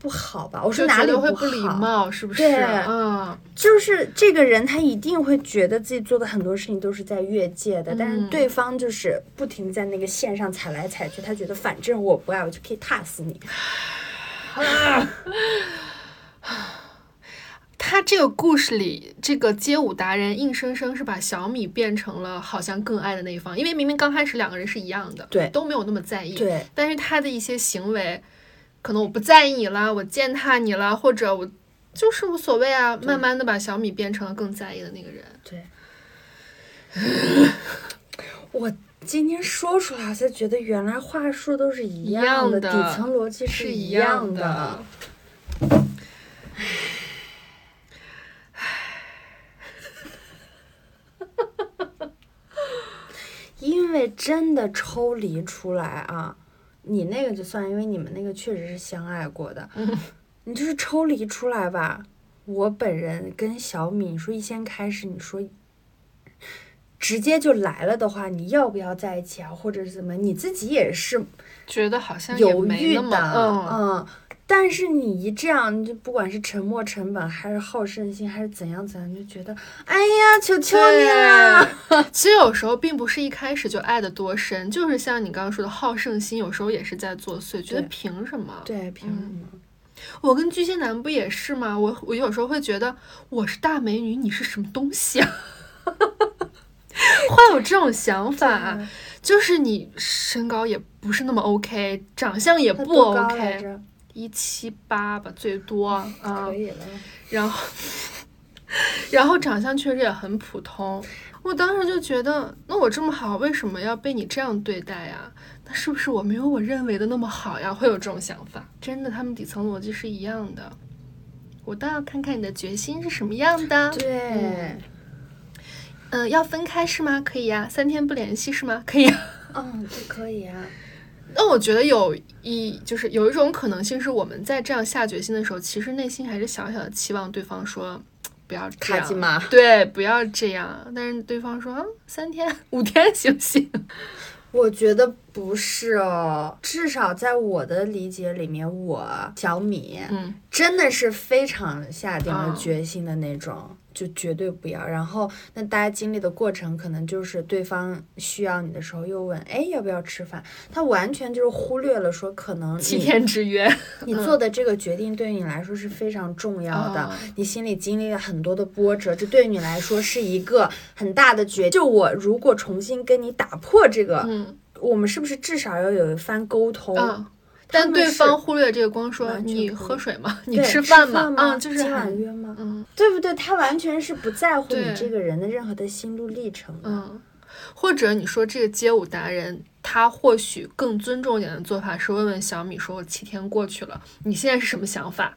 不好吧？我说哪里会不礼貌？是不是？对，嗯，就是这个人，他一定会觉得自己做的很多事情都是在越界的，但是对方就是不停在那个线上踩来踩去，他觉得反正我不爱，我就可以踏死你。他这个故事里，这个街舞达人硬生生是把小米变成了好像更爱的那一方，因为明明刚开始两个人是一样的，对，都没有那么在意，对，但是他的一些行为。可能我不在意你了，我践踏你了，或者我就是无所谓啊。慢慢的把小米变成了更在意的那个人。对，我今天说出来才觉得，原来话术都是一样的，底层逻辑是一样的。因为真的抽离出来啊。你那个就算，因为你们那个确实是相爱过的。你就是抽离出来吧。我本人跟小米，你说一先开始，你说直接就来了的话，你要不要在一起啊？或者是怎么？你自己也是觉得好像犹豫的，嗯。但是你一这样，就不管是沉没成本，还是好胜心，还是怎样怎样，就觉得，哎呀，求求你了。其实有时候并不是一开始就爱的多深，就是像你刚刚说的好胜心，有时候也是在作祟，觉得凭什么？对，凭什么？我跟巨蟹男不也是吗？我我有时候会觉得我是大美女，你是什么东西啊？会有这种想法，就是你身高也不是那么 OK，长相也不 OK。一七八吧，最多啊，可以了。然后，然后长相确实也很普通。我当时就觉得，那我这么好，为什么要被你这样对待呀？那是不是我没有我认为的那么好呀？会有这种想法。真的，他们底层逻辑是一样的。我倒要看看你的决心是什么样的。对。嗯，要分开是吗？可以呀。三天不联系是吗？可以。嗯，可以啊。那我觉得有一就是有一种可能性是我们在这样下决心的时候，其实内心还是小小的期望对方说不要这样，对，不要这样。但是对方说啊，三天五天行不行？我觉得不是哦，至少在我的理解里面，我小米嗯真的是非常下定了决心的那种。就绝对不要。然后，那大家经历的过程，可能就是对方需要你的时候，又问，哎，要不要吃饭？他完全就是忽略了说，可能七天之约，你做的这个决定对于你来说是非常重要的。你心里经历了很多的波折，这对于你来说是一个很大的决。就我如果重新跟你打破这个，嗯，我们是不是至少要有一番沟通？但对方忽略这个光说你喝水吗？你吃饭吗？嗯，就是今晚约吗？嗯，对不对？他完全是不在乎你这个人的任何的心路历程。嗯，或者你说这个街舞达人，他或许更尊重一点的做法是问问小米，说我七天过去了，你现在是什么想法？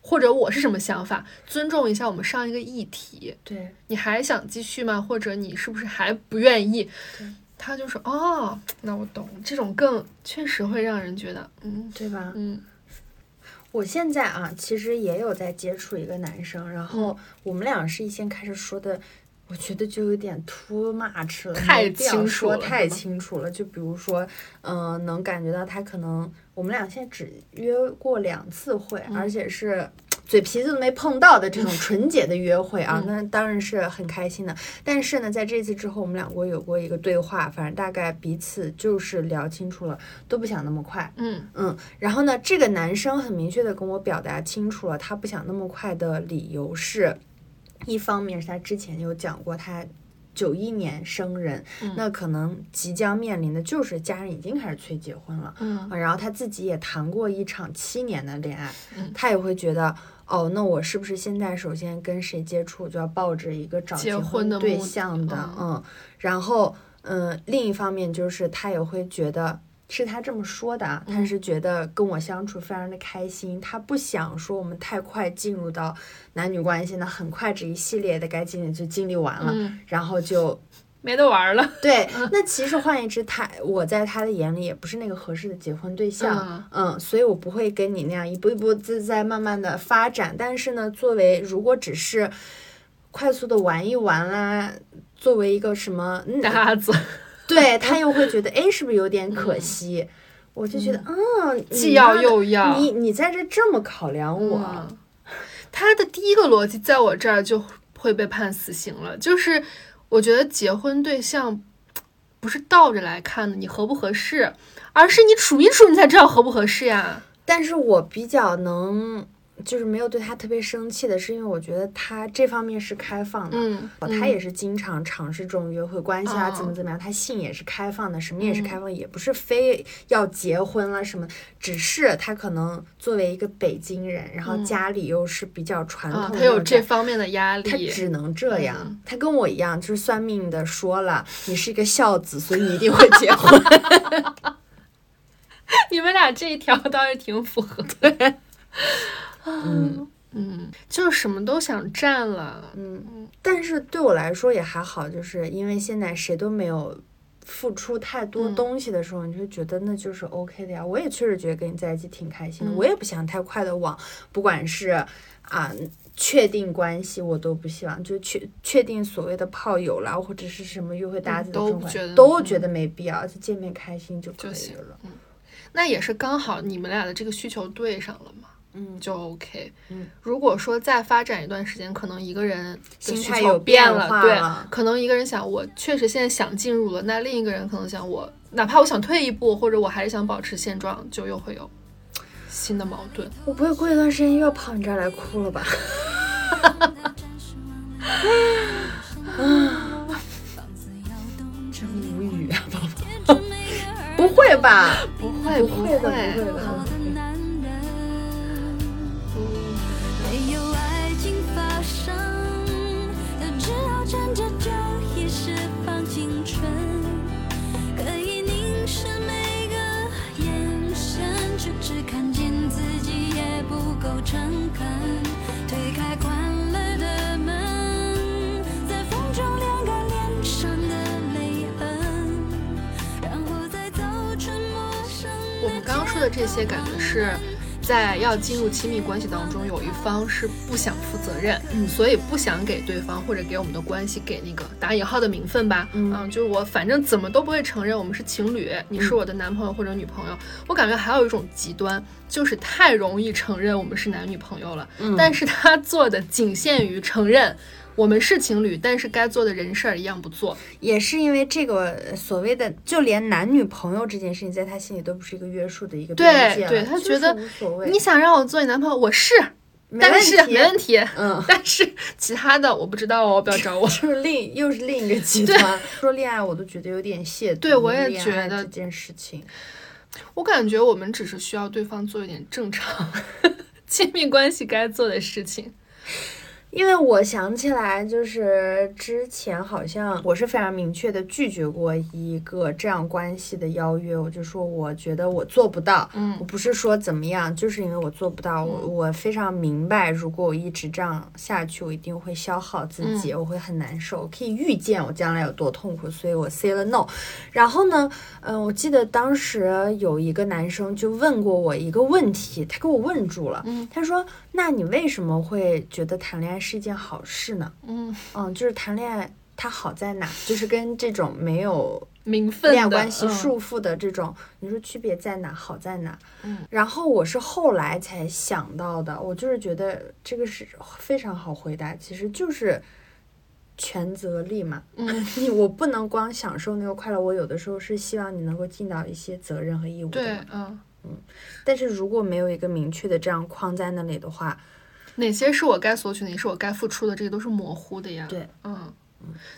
或者我是什么想法？尊重一下我们上一个议题。对，你还想继续吗？或者你是不是还不愿意？他就说：“哦，那我懂，这种更确实会让人觉得，嗯，对吧？嗯，我现在啊，其实也有在接触一个男生，然后我们俩是一先开始说的，我觉得就有点 too much 了，太清楚了，太清楚了。就比如说，嗯，能感觉到他可能我们俩现在只约过两次会，而且是。嘴皮子都没碰到的这种纯洁的约会啊，那当然是很开心的。但是呢，在这次之后，我们两国有过一个对话，反正大概彼此就是聊清楚了，都不想那么快。嗯嗯。然后呢，这个男生很明确的跟我表达清楚了，他不想那么快的理由是，一方面是他之前有讲过他。九一年生人，那可能即将面临的就是家人已经开始催结婚了，嗯，然后他自己也谈过一场七年的恋爱，他也会觉得，哦，那我是不是现在首先跟谁接触就要抱着一个找结婚的对象的，嗯，然后，嗯，另一方面就是他也会觉得。是他这么说的，他是觉得跟我相处非常的开心，他不想说我们太快进入到男女关系呢，很快这一系列的该经历就经历完了，然后就没得玩了。对，那其实换言之，他我在他的眼里也不是那个合适的结婚对象，嗯，所以我不会跟你那样一步一步自在慢慢的发展。但是呢，作为如果只是快速的玩一玩啦，作为一个什么搭子。对 他又会觉得，哎，是不是有点可惜？我就觉得，嗯，既要又要，你你在这这么考量我，他的第一个逻辑在我这儿就会被判死刑了。就是我觉得结婚对象 不是倒着来看的，你合不合适，而是你处一处你才知道合不合适呀。但是我比较能。就是没有对他特别生气的，是因为我觉得他这方面是开放的，嗯，他也是经常尝试这种约会关系啊，怎么怎么样，他性也是开放的，什么也是开放，也不是非要结婚了什么，只是他可能作为一个北京人，然后家里又是比较传统，他有这方面的压力，他只能这样，他跟我一样，就是算命的说了，你是一个孝子，所以你一定会结婚，你们俩这一条倒是挺符合的。嗯嗯，就是什么都想占了，嗯，但是对我来说也还好，就是因为现在谁都没有付出太多东西的时候，你就觉得那就是 OK 的呀。我也确实觉得跟你在一起挺开心的，我也不想太快的往，不管是啊确定关系，我都不希望，就确确定所谓的炮友啦，或者是什么约会搭子都觉得都觉得没必要，就见面开心就可以了。嗯，那也是刚好你们俩的这个需求对上了嘛。嗯，就 OK。嗯，如果说再发展一段时间，可能一个人心态有变了，对，可能一个人想，我确实现在想进入了，那另一个人可能想，我哪怕我想退一步，或者我还是想保持现状，就又会有新的矛盾。我不会过一段时间又要跑你这儿来哭了吧？啊，真无语啊，宝宝。不会吧？不会，不会的，不会的。我们刚刚说的这些，感觉是。在要进入亲密关系当中，有一方是不想负责任，嗯，所以不想给对方或者给我们的关系给那个打引号的名分吧，嗯，就是我反正怎么都不会承认我们是情侣，你是我的男朋友或者女朋友。我感觉还有一种极端，就是太容易承认我们是男女朋友了，但是他做的仅限于承认。我们是情侣，但是该做的人事儿一样不做，也是因为这个所谓的，就连男女朋友这件事情，在他心里都不是一个约束的一个边界对，他觉得无所谓。你想让我做你男朋友，我是，但是没问题，嗯，但是其他的我不知道哦，不要找我。就是另又是另一个极端，说恋爱我都觉得有点亵渎。对，我也觉得这件事情，我感觉我们只是需要对方做一点正常 亲密关系该做的事情。因为我想起来，就是之前好像我是非常明确的拒绝过一个这样关系的邀约，我就说我觉得我做不到，嗯，我不是说怎么样，就是因为我做不到，我我非常明白，如果我一直这样下去，我一定会消耗自己，我会很难受，可以预见我将来有多痛苦，所以我 say 了 no。然后呢，嗯，我记得当时有一个男生就问过我一个问题，他给我问住了，嗯，他说：“那你为什么会觉得谈恋爱是一件好事呢？”嗯嗯，就是谈恋爱它好在哪？就是跟这种没有名分恋爱关系嗯束缚的这种，你说区别在哪？好在哪？嗯，然后我是后来才想到的，我就是觉得这个是非常好回答，其实就是权责力嘛。嗯，你我不能光享受那个快乐，我有的时候是希望你能够尽到一些责任和义务的对嗯。，嗯，但是如果没有一个明确的这样框在那里的话，哪些是我该索取，哪些是我该付出的，这些都是模糊的呀。对，嗯，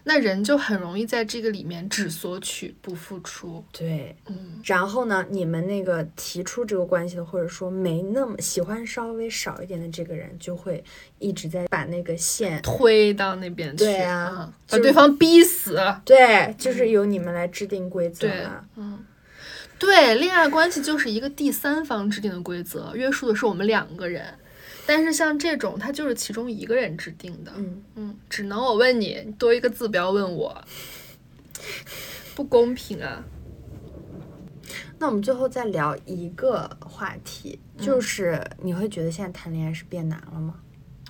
那人就很容易在这个里面只索取不付出。对，嗯然后呢，你们那个提出这个关系的，或者说没那么喜欢稍微少一点的这个人，就会一直在把那个线，推到那边去，对啊嗯就是把对方逼死。对，就是由你们来制定规则对了。嗯，对，恋爱关系就是一个第三方制定的规则，约束的是我们两个人。但是像这种，它就是其中一个人制定的。嗯，嗯，只能我问你，多一个字不要问我，不公平啊！那我们最后再聊一个话题，嗯就是你会觉得现在谈恋爱是变难了吗？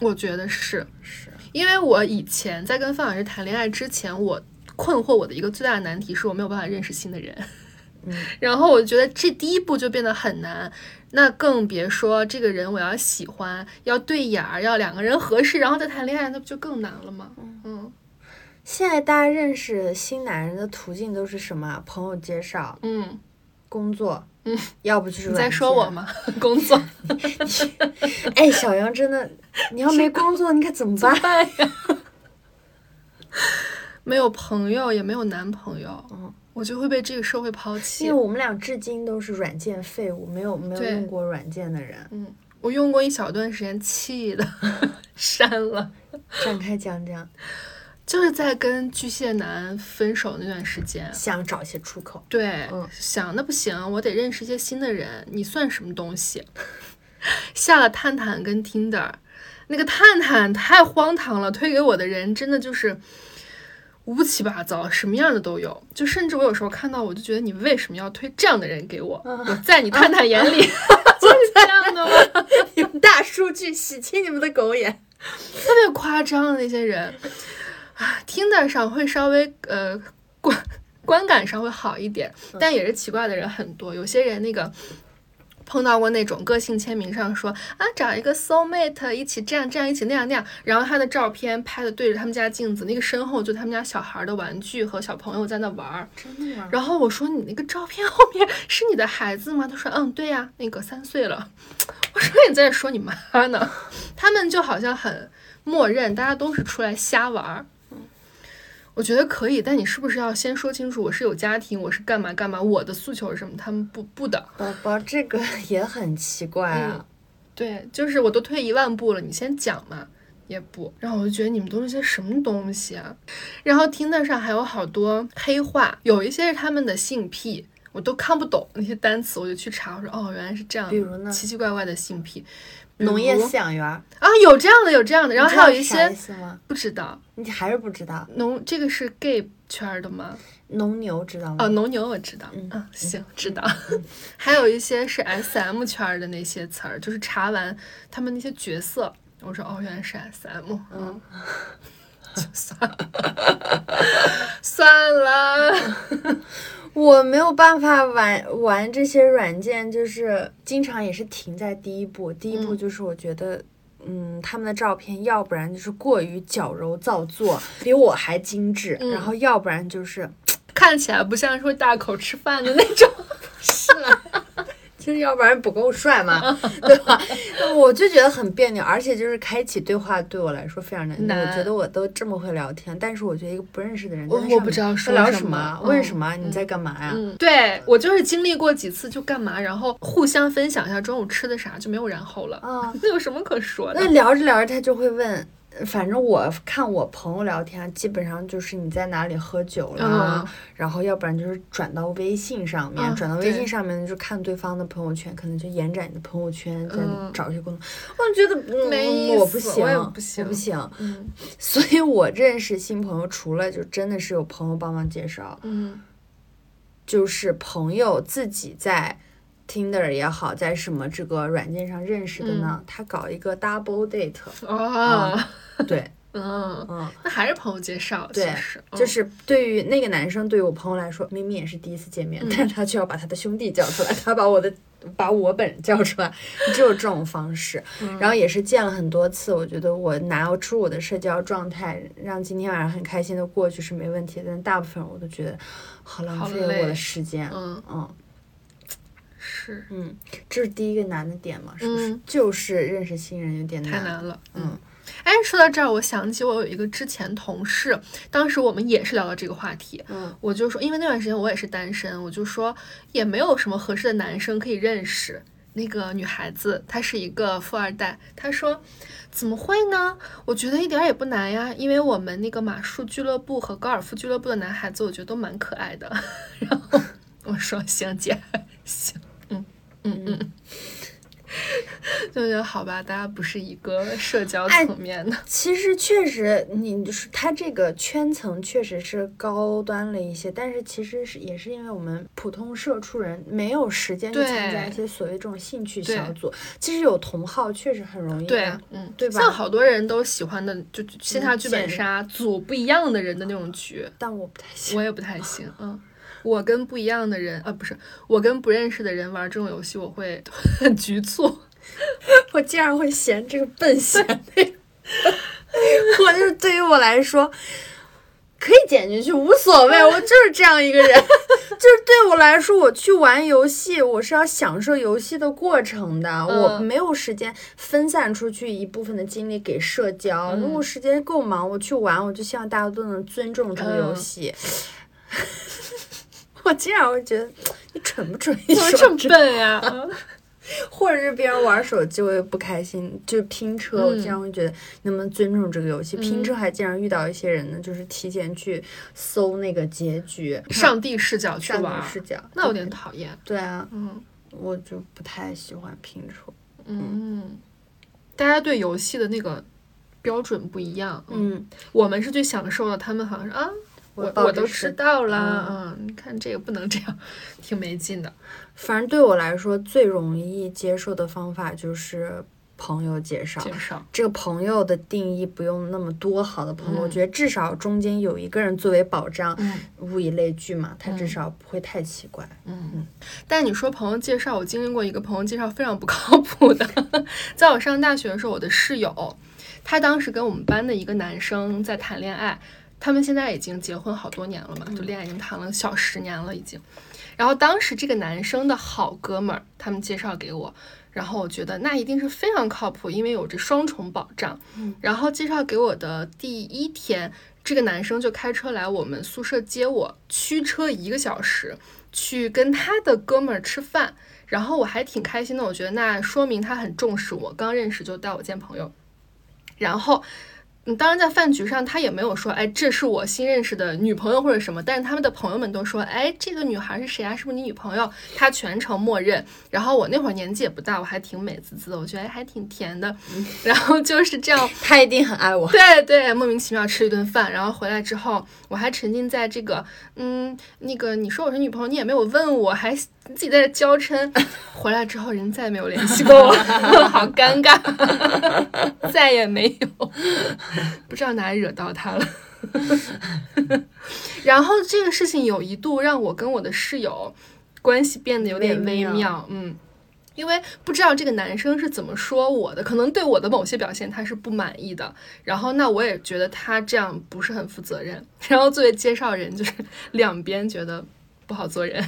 我觉得是，是，因为我以前在跟范老师谈恋爱之前，我困惑我的一个最大的难题是我没有办法认识新的人。嗯 然后我觉得这第一步就变得很难，那更别说这个人我要喜欢，要对眼儿，要两个人合适，然后再谈恋爱，那不就更难了吗？嗯现在大家认识新男人的途径都是什么？朋友介绍、嗯，工作，嗯，要不就是你在说我？吗？工作 哎，小杨真的，你要没工作，你可怎么办？办呀？没有朋友，也没有男朋友，嗯，我就会被这个社会抛弃因为。我们俩至今都是软件废物，没有没有用过软件的人。嗯，我用过一小段时间，气的 删了。展开讲讲，就是在跟巨蟹男分手那段时间，想找一些出口。对，嗯想那不行，我得认识一些新的人。你算什么东西？下了探探跟 Tinder，那个探探太荒唐了，推给我的人真的就是乌七八糟，什么样的都有。就甚至我有时候看到，我就觉得你为什么要推这样的人给我？我在你探探眼里 就是这样的吗？用大数据洗清你们的狗眼。特别夸张的那些人，啊，Tinder 上会稍微呃观观感上会好一点，但也是奇怪的人很多。有些人那个碰到过那种个性签名上说啊，找一个 soul mate 一起这样这样一起那样那样，然后他的照片拍的对着他们家镜子，那个身后就他们家小孩的玩具和小朋友在那玩儿。真的吗？然后我说你那个照片后面是你的孩子吗？他说嗯，对呀，那个三岁了。我说你在说你妈呢？他们就好像很默认，大家都是出来瞎玩儿。我觉得可以，但你是不是要先说清楚我是有家庭，我是干嘛干嘛，我的诉求是什么？他们不不的，宝宝这个 也很奇怪啊。对，就是我都退一万步了，你先讲嘛，也不。然后我就觉得你们都是些什么东西啊？然后听得上还有好多黑话，有一些是他们的性癖，我都看不懂那些单词，我就去查，我说哦，原来是这样，比如呢奇奇怪怪的性癖，农业饲养员，啊，有这样的，有这样的，然后还有一些？不知道，你还是不知道？农这个是 gay 圈儿的吗？农牛知道吗？哦，农牛我知道，嗯，行，知道。还有一些是 S M 圈儿的那些词儿，就是查完他们那些角色，我说哦，原来是 S M，嗯，就算了，算了，我没有办法玩玩这些软件，就是经常也是停在第一步。第一步就是我觉得，嗯，他们的照片要不然就是过于矫揉造作，比我还精致，然后要不然就是看起来不像是会大口吃饭的那种。是了。就是要不然不够帅嘛，对吧？我就觉得很别扭，而且就是开启对话对我来说非常难。难我觉得我都这么会聊天，但是我觉得一个不认识的人，我不知道说什么什么，嗯问什么，你在干嘛呀？嗯，对我就是经历过几次就干嘛，然后互相分享一下中午吃的啥，就没有然后了。啊，那有什么可说的那？聊着聊着，他就会问，反正我看我朋友聊天，基本上就是你在哪里喝酒了，然后要不然就是转到微信上面，转到微信上面就看对方的朋友圈，可能就延展你的朋友圈，再找一些功能。我觉得嗯，我不行，我不行，不行。嗯，所以我认识新朋友，除了就真的是有朋友帮忙介绍，嗯，就是朋友自己在。Tinder 也好，在什么这个软件上认识的呢？他搞一个 double date 啊，对，嗯嗯，那还是朋友介绍，对，就是对于那个男生，对于我朋友来说，明明也是第一次见面，但是他却要把他的兄弟叫出来，他把我的把我本人叫出来，只有这种方式。然后也是见了很多次，我觉得我拿出我的社交状态，让今天晚上很开心的过去是没问题，但大部分我都觉得好浪费我的时间，嗯嗯。是，嗯，这是第一个难的点嘛，是不是？就是认识新人有点太难了，嗯。哎，说到这儿，我想起我有一个之前同事，当时我们也是聊到这个话题，嗯，我就说，因为那段时间我也是单身，我就说也没有什么合适的男生可以认识。那个女孩子她是一个富二代，她说怎么会呢？我觉得一点也不难呀，因为我们那个马术俱乐部和高尔夫俱乐部的男孩子，我觉得都蛮可爱的。然后我说行姐，行。嗯嗯，就觉得好吧，大家不是一个社交层面的。其实确实，你就是他这个圈层确实是高端了一些，但是其实是也是因为我们普通社畜人没有时间去参加一些所谓这种兴趣小组。其实有同好确实很容易，对，嗯，对吧？像好多人都喜欢的，就线下剧本杀组不一样的人的那种局，但我不太行，我也不太行，嗯。我跟不一样的人啊，不是我跟不认识的人玩这种游戏，我会很 局促，我竟然会嫌这个笨嫌那个。我就是对于我来说，可以剪进去无所谓，我就是这样一个人。就是对我来说，我去玩游戏，我是要享受游戏的过程的，我没有时间分散出去一部分的精力给社交。如果时间够忙，我去玩，我就希望大家都能尊重这个游戏。我经常会觉得你蠢不蠢？怎么这么笨呀？或者是别人玩手机，我也不开心。就拼车，我经常会觉得能不能尊重这个游戏？拼车还经常遇到一些人呢，就是提前去搜那个结局，上帝视角去玩，视角那有点讨厌。对啊，嗯，我就不太喜欢拼车。嗯，大家对游戏的那个标准不一样。嗯，我们是最享受的，他们好像是啊。我我都知道了，嗯，你看这个不能这样，挺没劲的。反正对我来说，最容易接受的方法就是朋友介绍。介绍这个朋友的定义不用那么多好的朋友，我觉得至少中间有一个人作为保障，物以类聚嘛，他至少不会太奇怪。嗯嗯。但你说朋友介绍，我经历过一个朋友介绍非常不靠谱的，在我上大学的时候，我的室友，他当时跟我们班的一个男生在谈恋爱。他们现在已经结婚好多年了嘛，就恋爱已经谈了小十年了已经。然后当时这个男生的好哥们儿，他们介绍给我，然后我觉得那一定是非常靠谱，因为有着双重保障。然后介绍给我的第一天，这个男生就开车来我们宿舍接我，驱车一个小时去跟他的哥们儿吃饭。然后我还挺开心的，我觉得那说明他很重视我，刚认识就带我见朋友。然后。当然，在饭局上，他也没有说，哎，这是我新认识的女朋友或者什么。但是他们的朋友们都说，哎，这个女孩是谁啊？是不是你女朋友？他全程默认。然后我那会儿年纪也不大，我还挺美滋滋的，我觉得还挺甜的。然后就是这样，他一定很爱我。对对，莫名其妙吃一顿饭，然后回来之后，我还沉浸在这个，嗯，那个你说我是女朋友，你也没有问我，还自己在这娇嗔。回来之后，人再也没有联系过我，好尴尬，再也没有。不知道哪里惹到他了，然后这个事情有一度让我跟我的室友关系变得有点微妙，嗯，因为不知道这个男生是怎么说我的，可能对我的某些表现他是不满意的，然后那我也觉得他这样不是很负责任，然后作为介绍人，就是两边觉得不好做人。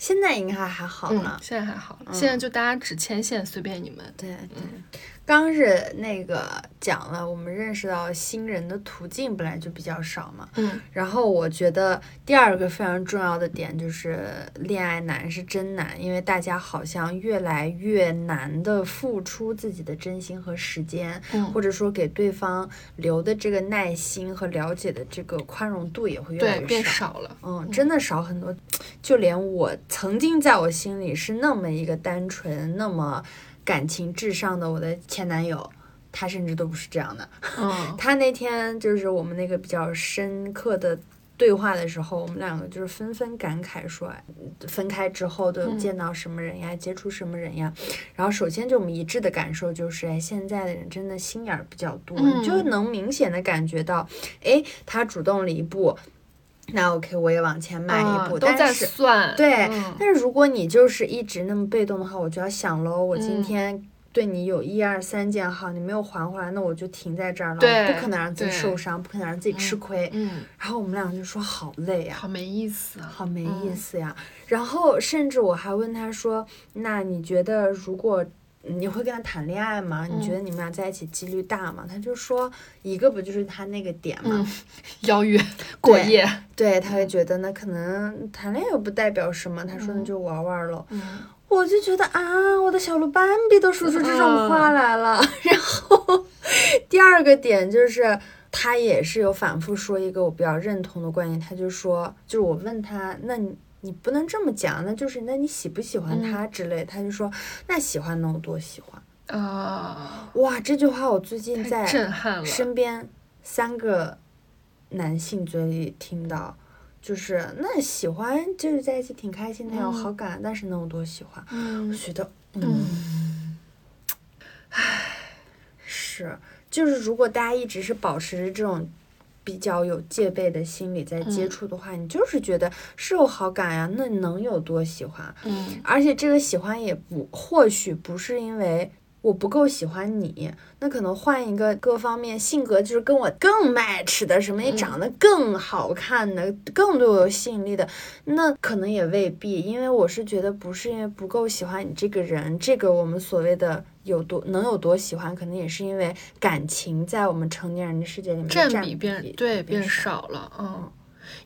现在应该还好了，现在还好，现在就大家只牵线，随便你们。对对，刚是那个讲了，我们认识到新人的途径本来就比较少嘛。嗯，然后我觉得第二个非常重要的点就是恋爱难是真难，因为大家好像越来越难的付出自己的真心和时间，或者说给对方留的这个耐心和了解的这个宽容度也会越来越变少了。嗯，真的少很多。就连我曾经在我心里是那么一个单纯、那么感情至上的我的前男友。他甚至都不是这样的。嗯，他那天就是我们那个比较深刻的对话的时候，我们两个就是纷纷感慨说，分开之后都见到什么人呀，接触什么人呀。然后首先就我们一致的感受就是，哎，现在的人真的心眼儿比较多，你就能明显的感觉到，哎，他主动了一步，那 OK，我也往前迈一步。都在算。对，但是如果你就是一直那么被动的话，我就要想喽，我今天。对你有一二三件好，你没有还回来，那我就停在这儿了。对，不可能让自己受伤，不可能让自己吃亏。嗯。然后我们两个就说好累呀，好没意思啊，好没意思呀。然后甚至我还问他说：“那你觉得如果你会跟他谈恋爱吗？你觉得你们俩在一起几率大吗？”他就说：“一个不就是他那个点吗？邀约过夜。”对，他会觉得那可能谈恋爱又不代表什么。他说：“那就玩玩喽。”嗯。我就觉得啊，我的小鹿斑比都说出这种话来了。然后第二个点就是，他也是有反复说一个我比较认同的观点，他就说，就是我问他，那你你不能这么讲，那就是那你喜不喜欢他之类，他就说那喜欢能有多喜欢啊？哇，这句话我最近在震撼了，身边三个男性嘴里听到。就是那喜欢就是在一起挺开心的，有好感，但是能有多喜欢？我觉得，嗯，唉，是，就是如果大家一直是保持着这种比较有戒备的心理在接触的话，你就是觉得是有好感呀，那能有多喜欢？嗯，而且这个喜欢也不或许不是因为。我不够喜欢你，那可能换一个各方面性格就是跟我更 match 的，什么也长得更好看的，更对我有吸引力的，那可能也未必。因为我是觉得不是因为不够喜欢你这个人，这个我们所谓的有多能有多喜欢，可能也是因为感情在我们成年人的世界里面占比变对变少了，嗯，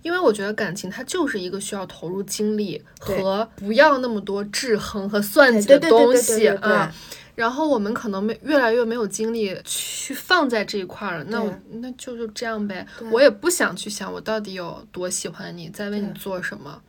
因为我觉得感情它就是一个需要投入精力和不要那么多制衡和算计的东西啊。然后我们可能没越来越没有精力去放在这一块了，那我那就就这样呗。我也不想去想我到底有多喜欢你，在为你做什么。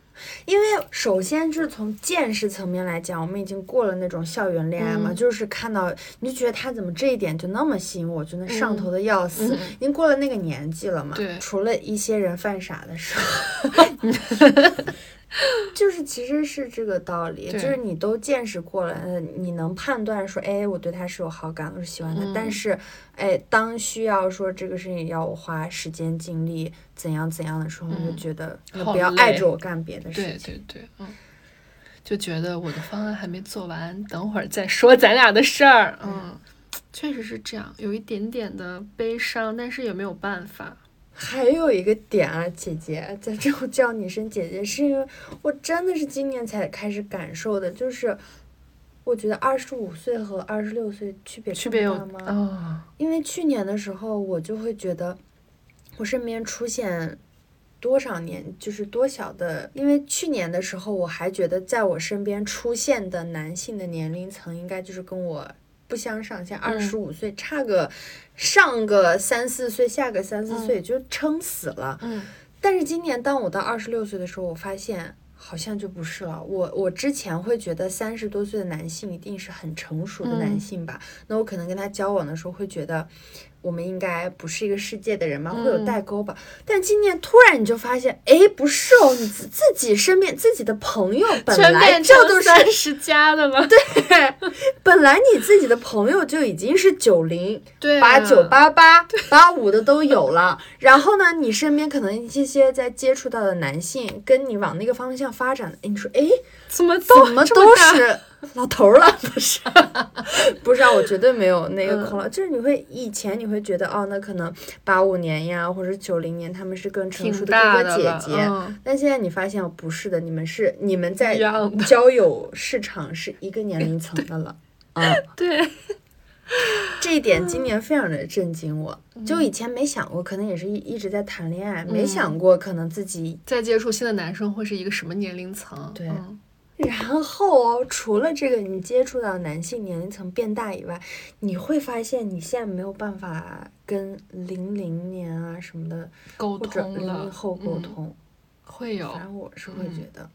因为首先就是从见识层面来讲，我们已经过了那种校园恋爱嘛，就是看到你就觉得他怎么这一点就那么吸引我，就那上头的要死。已经过了那个年纪了嘛。对。除了一些人犯傻的时候。就是其实是这个道理，就是你都见识过了，你能判断说，哎，我对他是有好感，我是喜欢他。但是，哎，当需要说这个事情要我花时间精力怎样怎样的时候，就觉得不要碍着我干别的事情。对对对，嗯，就觉得我的方案还没做完，等会儿再说咱俩的事儿。嗯，确实是这样，有一点点的悲伤，但是也没有办法。还有一个点啊，姐姐，在这我叫你一声姐姐，是因为我真的是今年才开始感受的，就是我觉得二十五岁和二十六岁区别区别有吗？哦，因为去年的时候，我就会觉得我身边出现多少年就是多小的，因为去年的时候我还觉得在我身边出现的男性的年龄层应该就是跟我。不相上下，二十五岁差个上个三四岁，下个三四岁就撑死了。嗯，但是今年当我到二十六岁的时候，我发现好像就不是了。我我之前会觉得三十多岁的男性一定是很成熟的男性吧？那我可能跟他交往的时候会觉得。我们应该不是一个世界的人吗？会有代沟吧？但今年突然你就发现，哎，不是哦，你自自己身边自己的朋友 本来这都是三十加的了。对，本来你自己的朋友就已经是九零、八九、八八、八五的都有了。然后呢，你身边可能一些在接触到的男性，跟你往那个方向发展的，哎，你说，哎，怎么怎么都是。老头了不是，不是啊，我绝对没有那个空了。就是你会以前你会觉得哦，那可能八五年呀，或者九零年他们是更成熟的哥哥姐姐，但现在你发现不是的，你们是你们在交友市场是一个年龄层的了啊。对，这一点今年非常的震惊我，就以前没想过，可能也是一一直在谈恋爱，没想过可能自己在接触新的男生会是一个什么年龄层。对，然后哦除了这个你接触到男性年龄层变大以外，你会发现你现在没有办法跟零零年啊什么的沟通零零后沟通，会有，反正我是会觉得。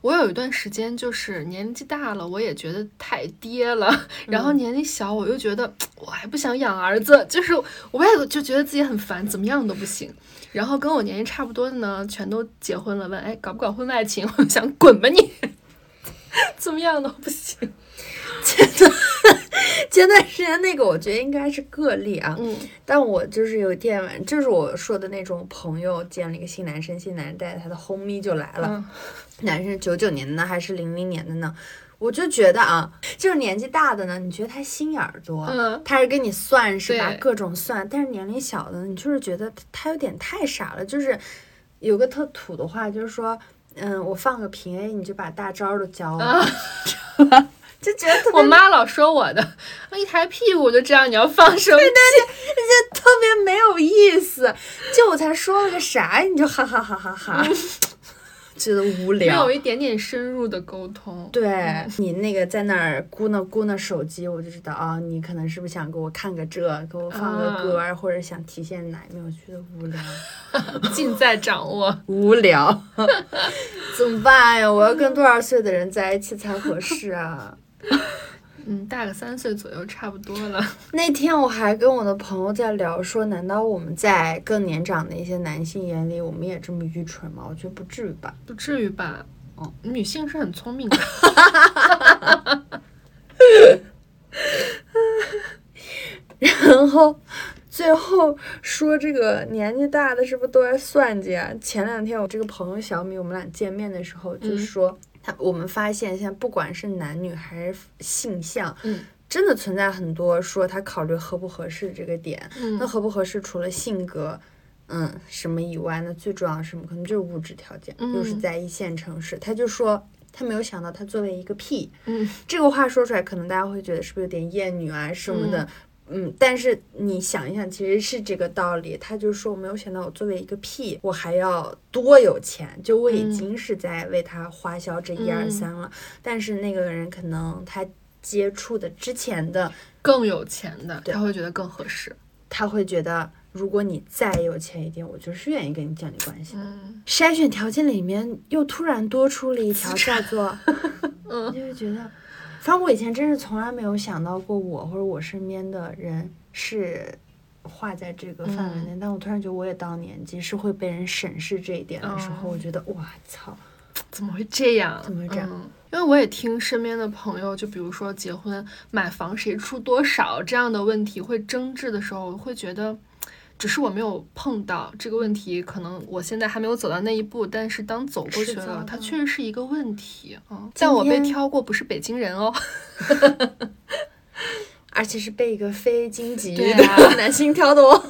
我有一段时间就是年纪大了，我也觉得太爹了。然后年龄小，我又觉得我还不想养儿子，就是我也就觉得自己很烦，怎么样都不行。然后跟我年龄差不多的呢，全都结婚了，问哎搞不搞婚外情？我想滚吧你，怎么样都不行。前段 前段时间那个，我觉得应该是个例啊。嗯。但我就是有天晚，就是我说的那种朋友见了一个新男生，新男生带着他的红咪就来了。男生九九年的呢，还是零零年的呢？我就觉得啊，就是年纪大的呢，你觉得他心眼儿多，他是跟你算是吧，各种算。但是年龄小的，你就是觉得他有点太傻了。就是有个特土的话，就是说，嗯，我放个平 A，你就把大招都教了，就觉得我妈老说我的，一抬屁股就知道你要放什么，对对对，就特别没有意思。就我才说了个啥，你就哈哈哈哈哈。觉得无聊，没有一点点深入的沟通。对你那个在那儿咕囔咕囔手机，我就知道啊，你可能是不是想给我看个这，给我放个歌，或者想体现哪一面？我觉得无聊，尽在掌握。无聊，怎么办呀？我要跟多少岁的人在一起才合适啊？嗯，大个三岁左右差不多了。那天我还跟我的朋友在聊，说难道我们在更年长的一些男性眼里，我们也这么愚蠢吗？我觉得不至于吧，不至于吧。哦，女性是很聪明的。然后最后说这个年纪大的是不是都爱算计啊？前两天我这个朋友小米，我们俩见面的时候就说。我们发现，现在不管是男女还是性向，嗯，真的存在很多说他考虑合不合适这个点。嗯，那合不合适，除了性格，嗯，什么以外，那最重要的什么？可能就是物质条件。又是在一线城市，他就说他没有想到他作为一个 P，嗯，这个话说出来，可能大家会觉得是不是有点厌女啊什么的。嗯，但是你想一想，其实是这个道理。他就说，我没有想到我作为一个屁，我还要多有钱。就我已经是在为他花销这一二三了。但是那个人可能他接触的之前的更有钱的，他会觉得更合适。他会觉得，如果你再有钱一点，我就是愿意跟你建立关系的。筛选条件里面又突然多出了一条，叫做，嗯，就会觉得。反正我以前真是从来没有想到过我或者我身边的人是画在这个范围内，但我突然觉得我也到年纪是会被人审视这一点的时候，我觉得哇操，怎么会这样？怎么会这样？因为我也听身边的朋友，就比如说结婚买房谁出多少这样的问题会争执的时候，会觉得。只是我没有碰到这个问题，可能我现在还没有走到那一步。但是当走过去了，它确实是一个问题啊。但我被挑过，不是北京人哦，而且是被一个非京籍的 男性挑的哦，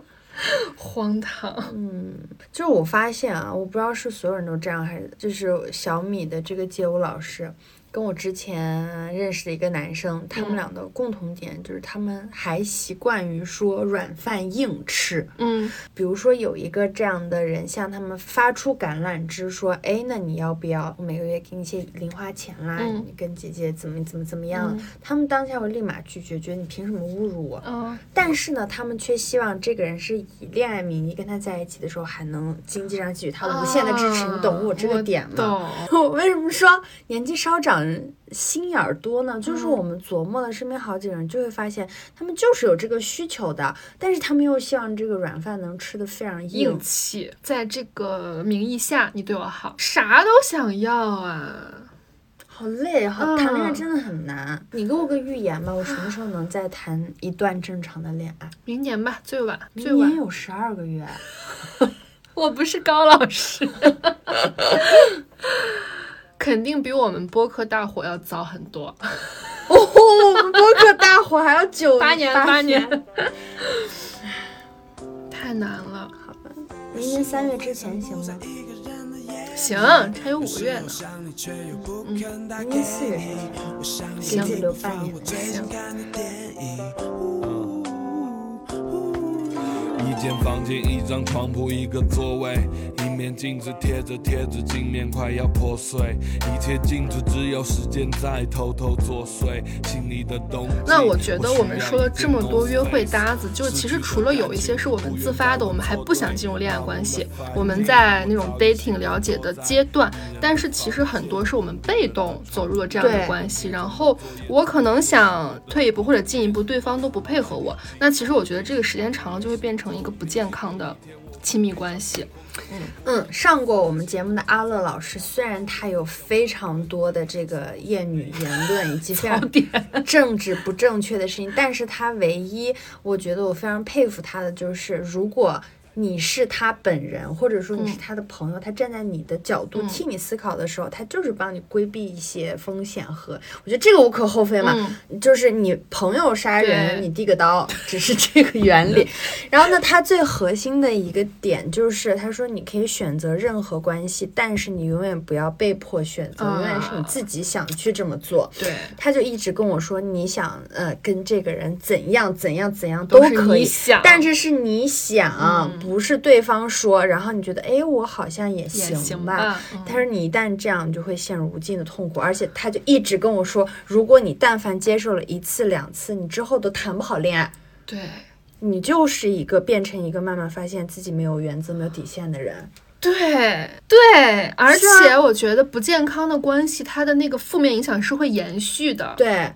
荒唐。嗯，就是我发现啊，我不知道是所有人都这样，还是就是小米的这个街舞老师。跟我之前认识的一个男生，他们俩的共同点就是他们还习惯于说软饭硬吃。嗯，比如说有一个这样的人向他们发出橄榄枝，说：“哎，那你要不要我每个月给你一些零花钱啦？你跟姐姐怎么怎么怎么样？”他们当下会立马拒绝，觉得你凭什么侮辱我？嗯。但是呢，他们却希望这个人是以恋爱名义跟他在一起的时候，还能经济上给予他无限的支持。你懂我这个点吗？我为什么说年纪稍长？人心眼儿多呢，就是我们琢磨了身边好几个人，就会发现他们就是有这个需求的，但是他们又希望这个软饭能吃的非常硬气。在这个名义下，你对我好，啥都想要啊，好累，好谈恋爱真的很难。你给我个预言吧，我什么时候能再谈一段正常的恋爱？明年吧，最晚。明年有十二个月。我不是高老师。肯定比我们播客大火要早很多，哦，我们播客大火还要九八年，八年，太难了。好吧，明年三月之前行吗？行，还有五个月呢。嗯，明年四月生日，给自己留半年。行。一间房间，一张床铺，一个座位，一面镜子贴着贴纸，镜面快要破碎，一切静止，只有时间在偷偷作祟，心里的东西。那我觉得我们说了这么多约会搭子，就其实除了有一些是我们自发的，我们还不想进入恋爱关系，我们在那种 dating 了解的阶段，但是其实很多是我们被动走入了这样的关系，然后我可能想退一步或者进一步，对方都不配合我，那其实我觉得这个时间长了就会变成一个。不健康的亲密关系。嗯嗯，上过我们节目的阿乐老师，虽然他有非常多的这个厌女言论以及非常政治不正确的事情，但是他唯一我觉得我非常佩服他的就是，如果。你是他本人，或者说你是他的朋友，他站在你的角度替你思考的时候，他就是帮你规避一些风险和，我觉得这个无可厚非嘛。就是你朋友杀人，你递个刀，只是这个原理。然后呢，他最核心的一个点就是，他说你可以选择任何关系，但是你永远不要被迫选择，永远是你自己想去这么做。对，他就一直跟我说，你想呃跟这个人怎样怎样怎样都可以，但是是你想。不是对方说，然后你觉得，哎，我好像也行吧。但是你一旦这样，你就会陷入无尽的痛苦。而且他就一直跟我说，如果你但凡接受了一次两次，你之后都谈不好恋爱。对，你就是一个变成一个慢慢发现自己没有原则、没有底线的人。对对，而且我觉得不健康的关系，它的那个负面影响是会延续的。对。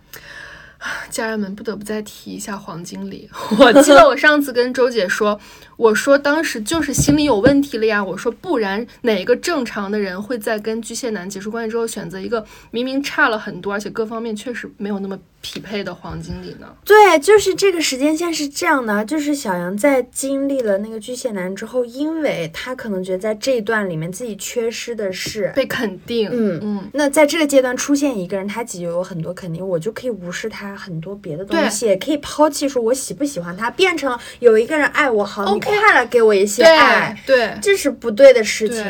家人们不得不再提一下黄经理。我记得我上次跟周姐说，我说当时就是心理有问题了呀。我说不然哪个正常的人会在跟巨蟹男结束关系之后选择一个明明差了很多，而且各方面确实没有那么。匹配的黄经理呢？对，就是这个时间线是这样的，就是小杨在经历了那个巨蟹男之后，因为他可能觉得在这一段里面自己缺失的是被肯定，嗯嗯。那在这个阶段出现一个人，他给予我很多肯定，我就可以无视他很多别的东西，可以抛弃说我喜不喜欢他，变成有一个人爱我，好，你快来给我一些爱，对，这是不对的事情。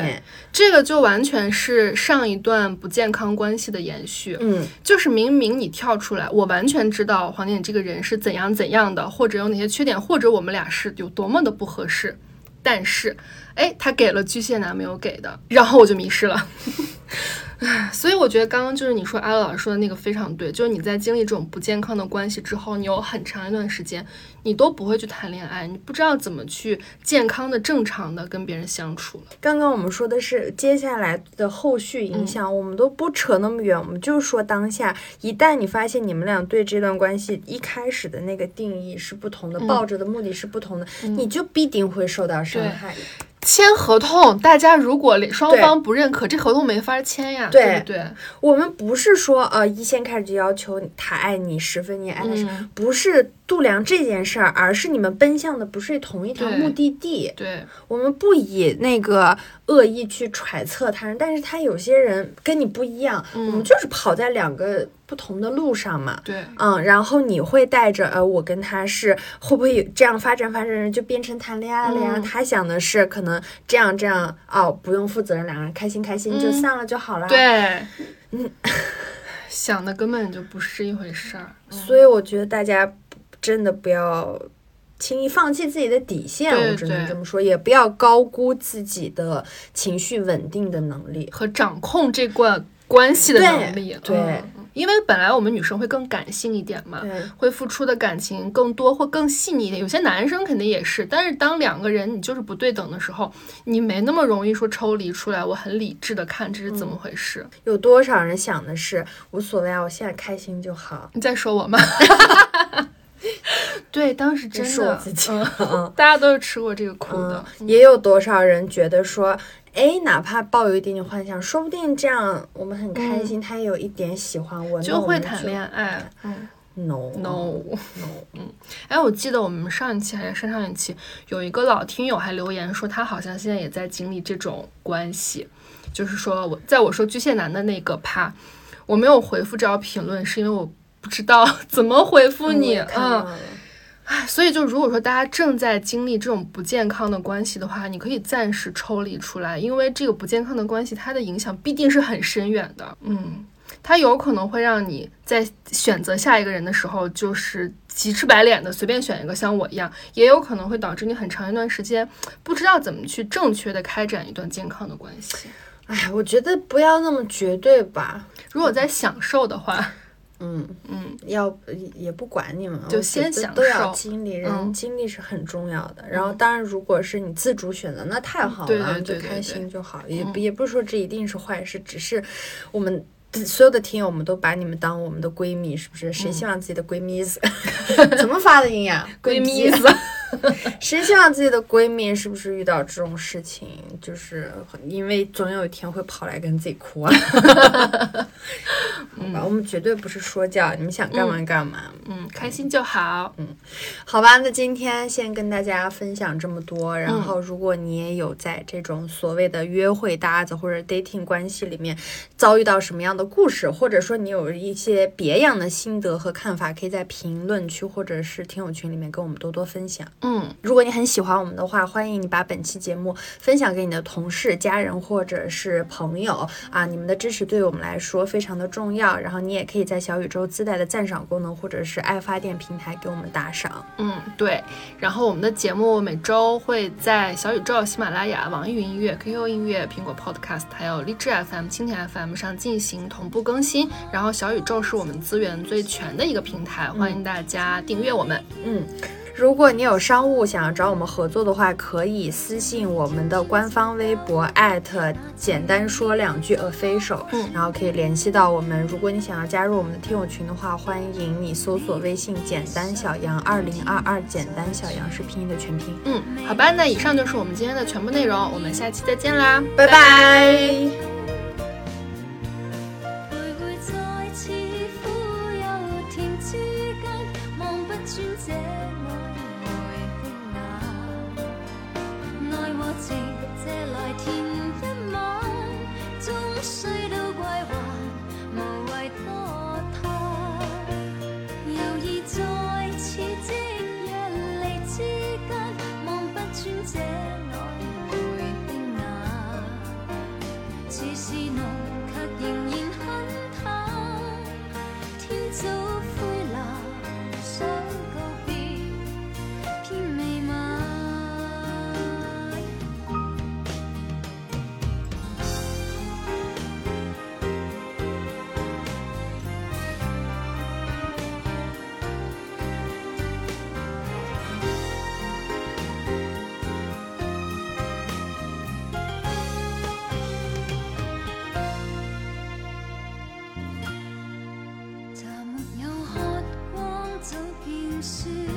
这个就完全是上一段不健康关系的延续，嗯，就是明明你跳出来，我完全知道黄经理这个人是怎样怎样的，或者有哪些缺点，或者我们俩是有多么的不合适，但是，哎，他给了巨蟹男没有给的，然后我就迷失了。所以我觉得刚刚就是你说阿乐老师说的那个非常对，就是你在经历这种不健康的关系之后，你有很长一段时间你都不会去谈恋爱，你不知道怎么去健康的、正常的跟别人相处了。刚刚我们说的是接下来的后续影响，我们都不扯那么远，我们就说当下，一旦你发现你们俩对这段关系一开始的那个定义是不同的，抱着的目的是不同的，你就必定会受到伤害。签合同，大家如果双方不认可，这合同没法签呀。对对，我们不是说呃一先开始就要求他爱你十分，你爱他十分，不是。度量这件事儿，而是你们奔向的不是同一条目的地。对，我们不以那个恶意去揣测他人，但是他有些人跟你不一样，我们就是跑在两个不同的路上嘛。对，嗯，然后你会带着呃，我跟他是会不会这样发展发展，就变成谈恋爱了呀？他想的是可能这样这样哦，不用负责任，两个人开心开心就散了就好了。对，嗯，想的根本就不是一回事儿。所以我觉得大家。真的不要轻易放弃自己的底线，我只能这么说，也不要高估自己的情绪稳定的能力和掌控这段关系的能力。对，因为本来我们女生会更感性一点嘛，会付出的感情更多或更细腻一点。有些男生肯定也是，但是当两个人你就是不对等的时候，你没那么容易说抽离出来，我很理智的看这是怎么回事。有多少人想的是无所谓啊，我现在开心就好。你在说我吗？对，当时真的，嗯，大家都是吃过这个苦的。也有多少人觉得说，哎，哪怕抱有一点点幻想，说不定这样我们很开心，他也有一点喜欢我，就会谈恋爱。嗯，no no no，嗯，哎，我记得我们上一期还是上上一期，有一个老听友还留言说，他好像现在也在经历这种关系，就是说我在我说巨蟹男的那个趴，我没有回复这条评论，是因为我。不知道 怎么回复你，嗯，唉，所以就如果说大家正在经历这种不健康的关系的话，你可以暂时抽离出来，因为这个不健康的关系，它的影响必定是很深远的。嗯，它有可能会让你在选择下一个人的时候，就是急赤白脸的随便选一个，像我一样，也有可能会导致你很长一段时间不知道怎么去正确的开展一段健康的关系。哎，我觉得不要那么绝对吧。如果在享受的话。嗯嗯，要也不管你们，就先享受。都要经历，人经历是很重要的。然后，当然，如果是你自主选择，那太好了，就开心就好。也也不是说这一定是坏事，只是我们所有的听友，我们都把你们当我们的闺蜜，是不是？谁希望自己的闺蜜子 怎么发的音呀？闺蜜子。谁希望自己的闺蜜是不是遇到这种事情，就是因为总有一天会跑来跟自己哭啊？好吧，我们绝对不是说教，你们想干嘛干嘛，嗯，开心就好，嗯，好吧，那今天先跟大家分享这么多。然后，如果你也有在这种所谓的约会搭子或者 dating 关系里面遭遇到什么样的故事，或者说你有一些别样的心得和看法，可以在评论区或者是听友群里面跟我们多多分享。嗯，如果你很喜欢我们的话，欢迎你把本期节目分享给你的同事、家人或者是朋友啊！你们的支持对我们来说非常的重要。然后你也可以在小宇宙自带的赞赏功能或者是爱发电平台给我们打赏。嗯，对。然后我们的节目每周会在小宇宙、喜马拉雅、网易云音乐、QQ 音乐、苹果 Podcast 还有荔枝 FM、蜻蜓 FM 上进行同步更新。然后小宇宙是我们资源最全的一个平台，欢迎大家订阅我们。嗯。如果你有商务想要找我们合作的话，可以私信我们的官方微博简单说两句 official，嗯，然后可以联系到我们。如果你想要加入我们的听友群的话，欢迎你搜索微信简单小杨二零二二，简单小杨是拼音的全拼。嗯，好吧，那以上就是我们今天的全部内容，我们下期再见啦，拜拜。在此夕阳离之间，望不穿甜一吻，终须。是。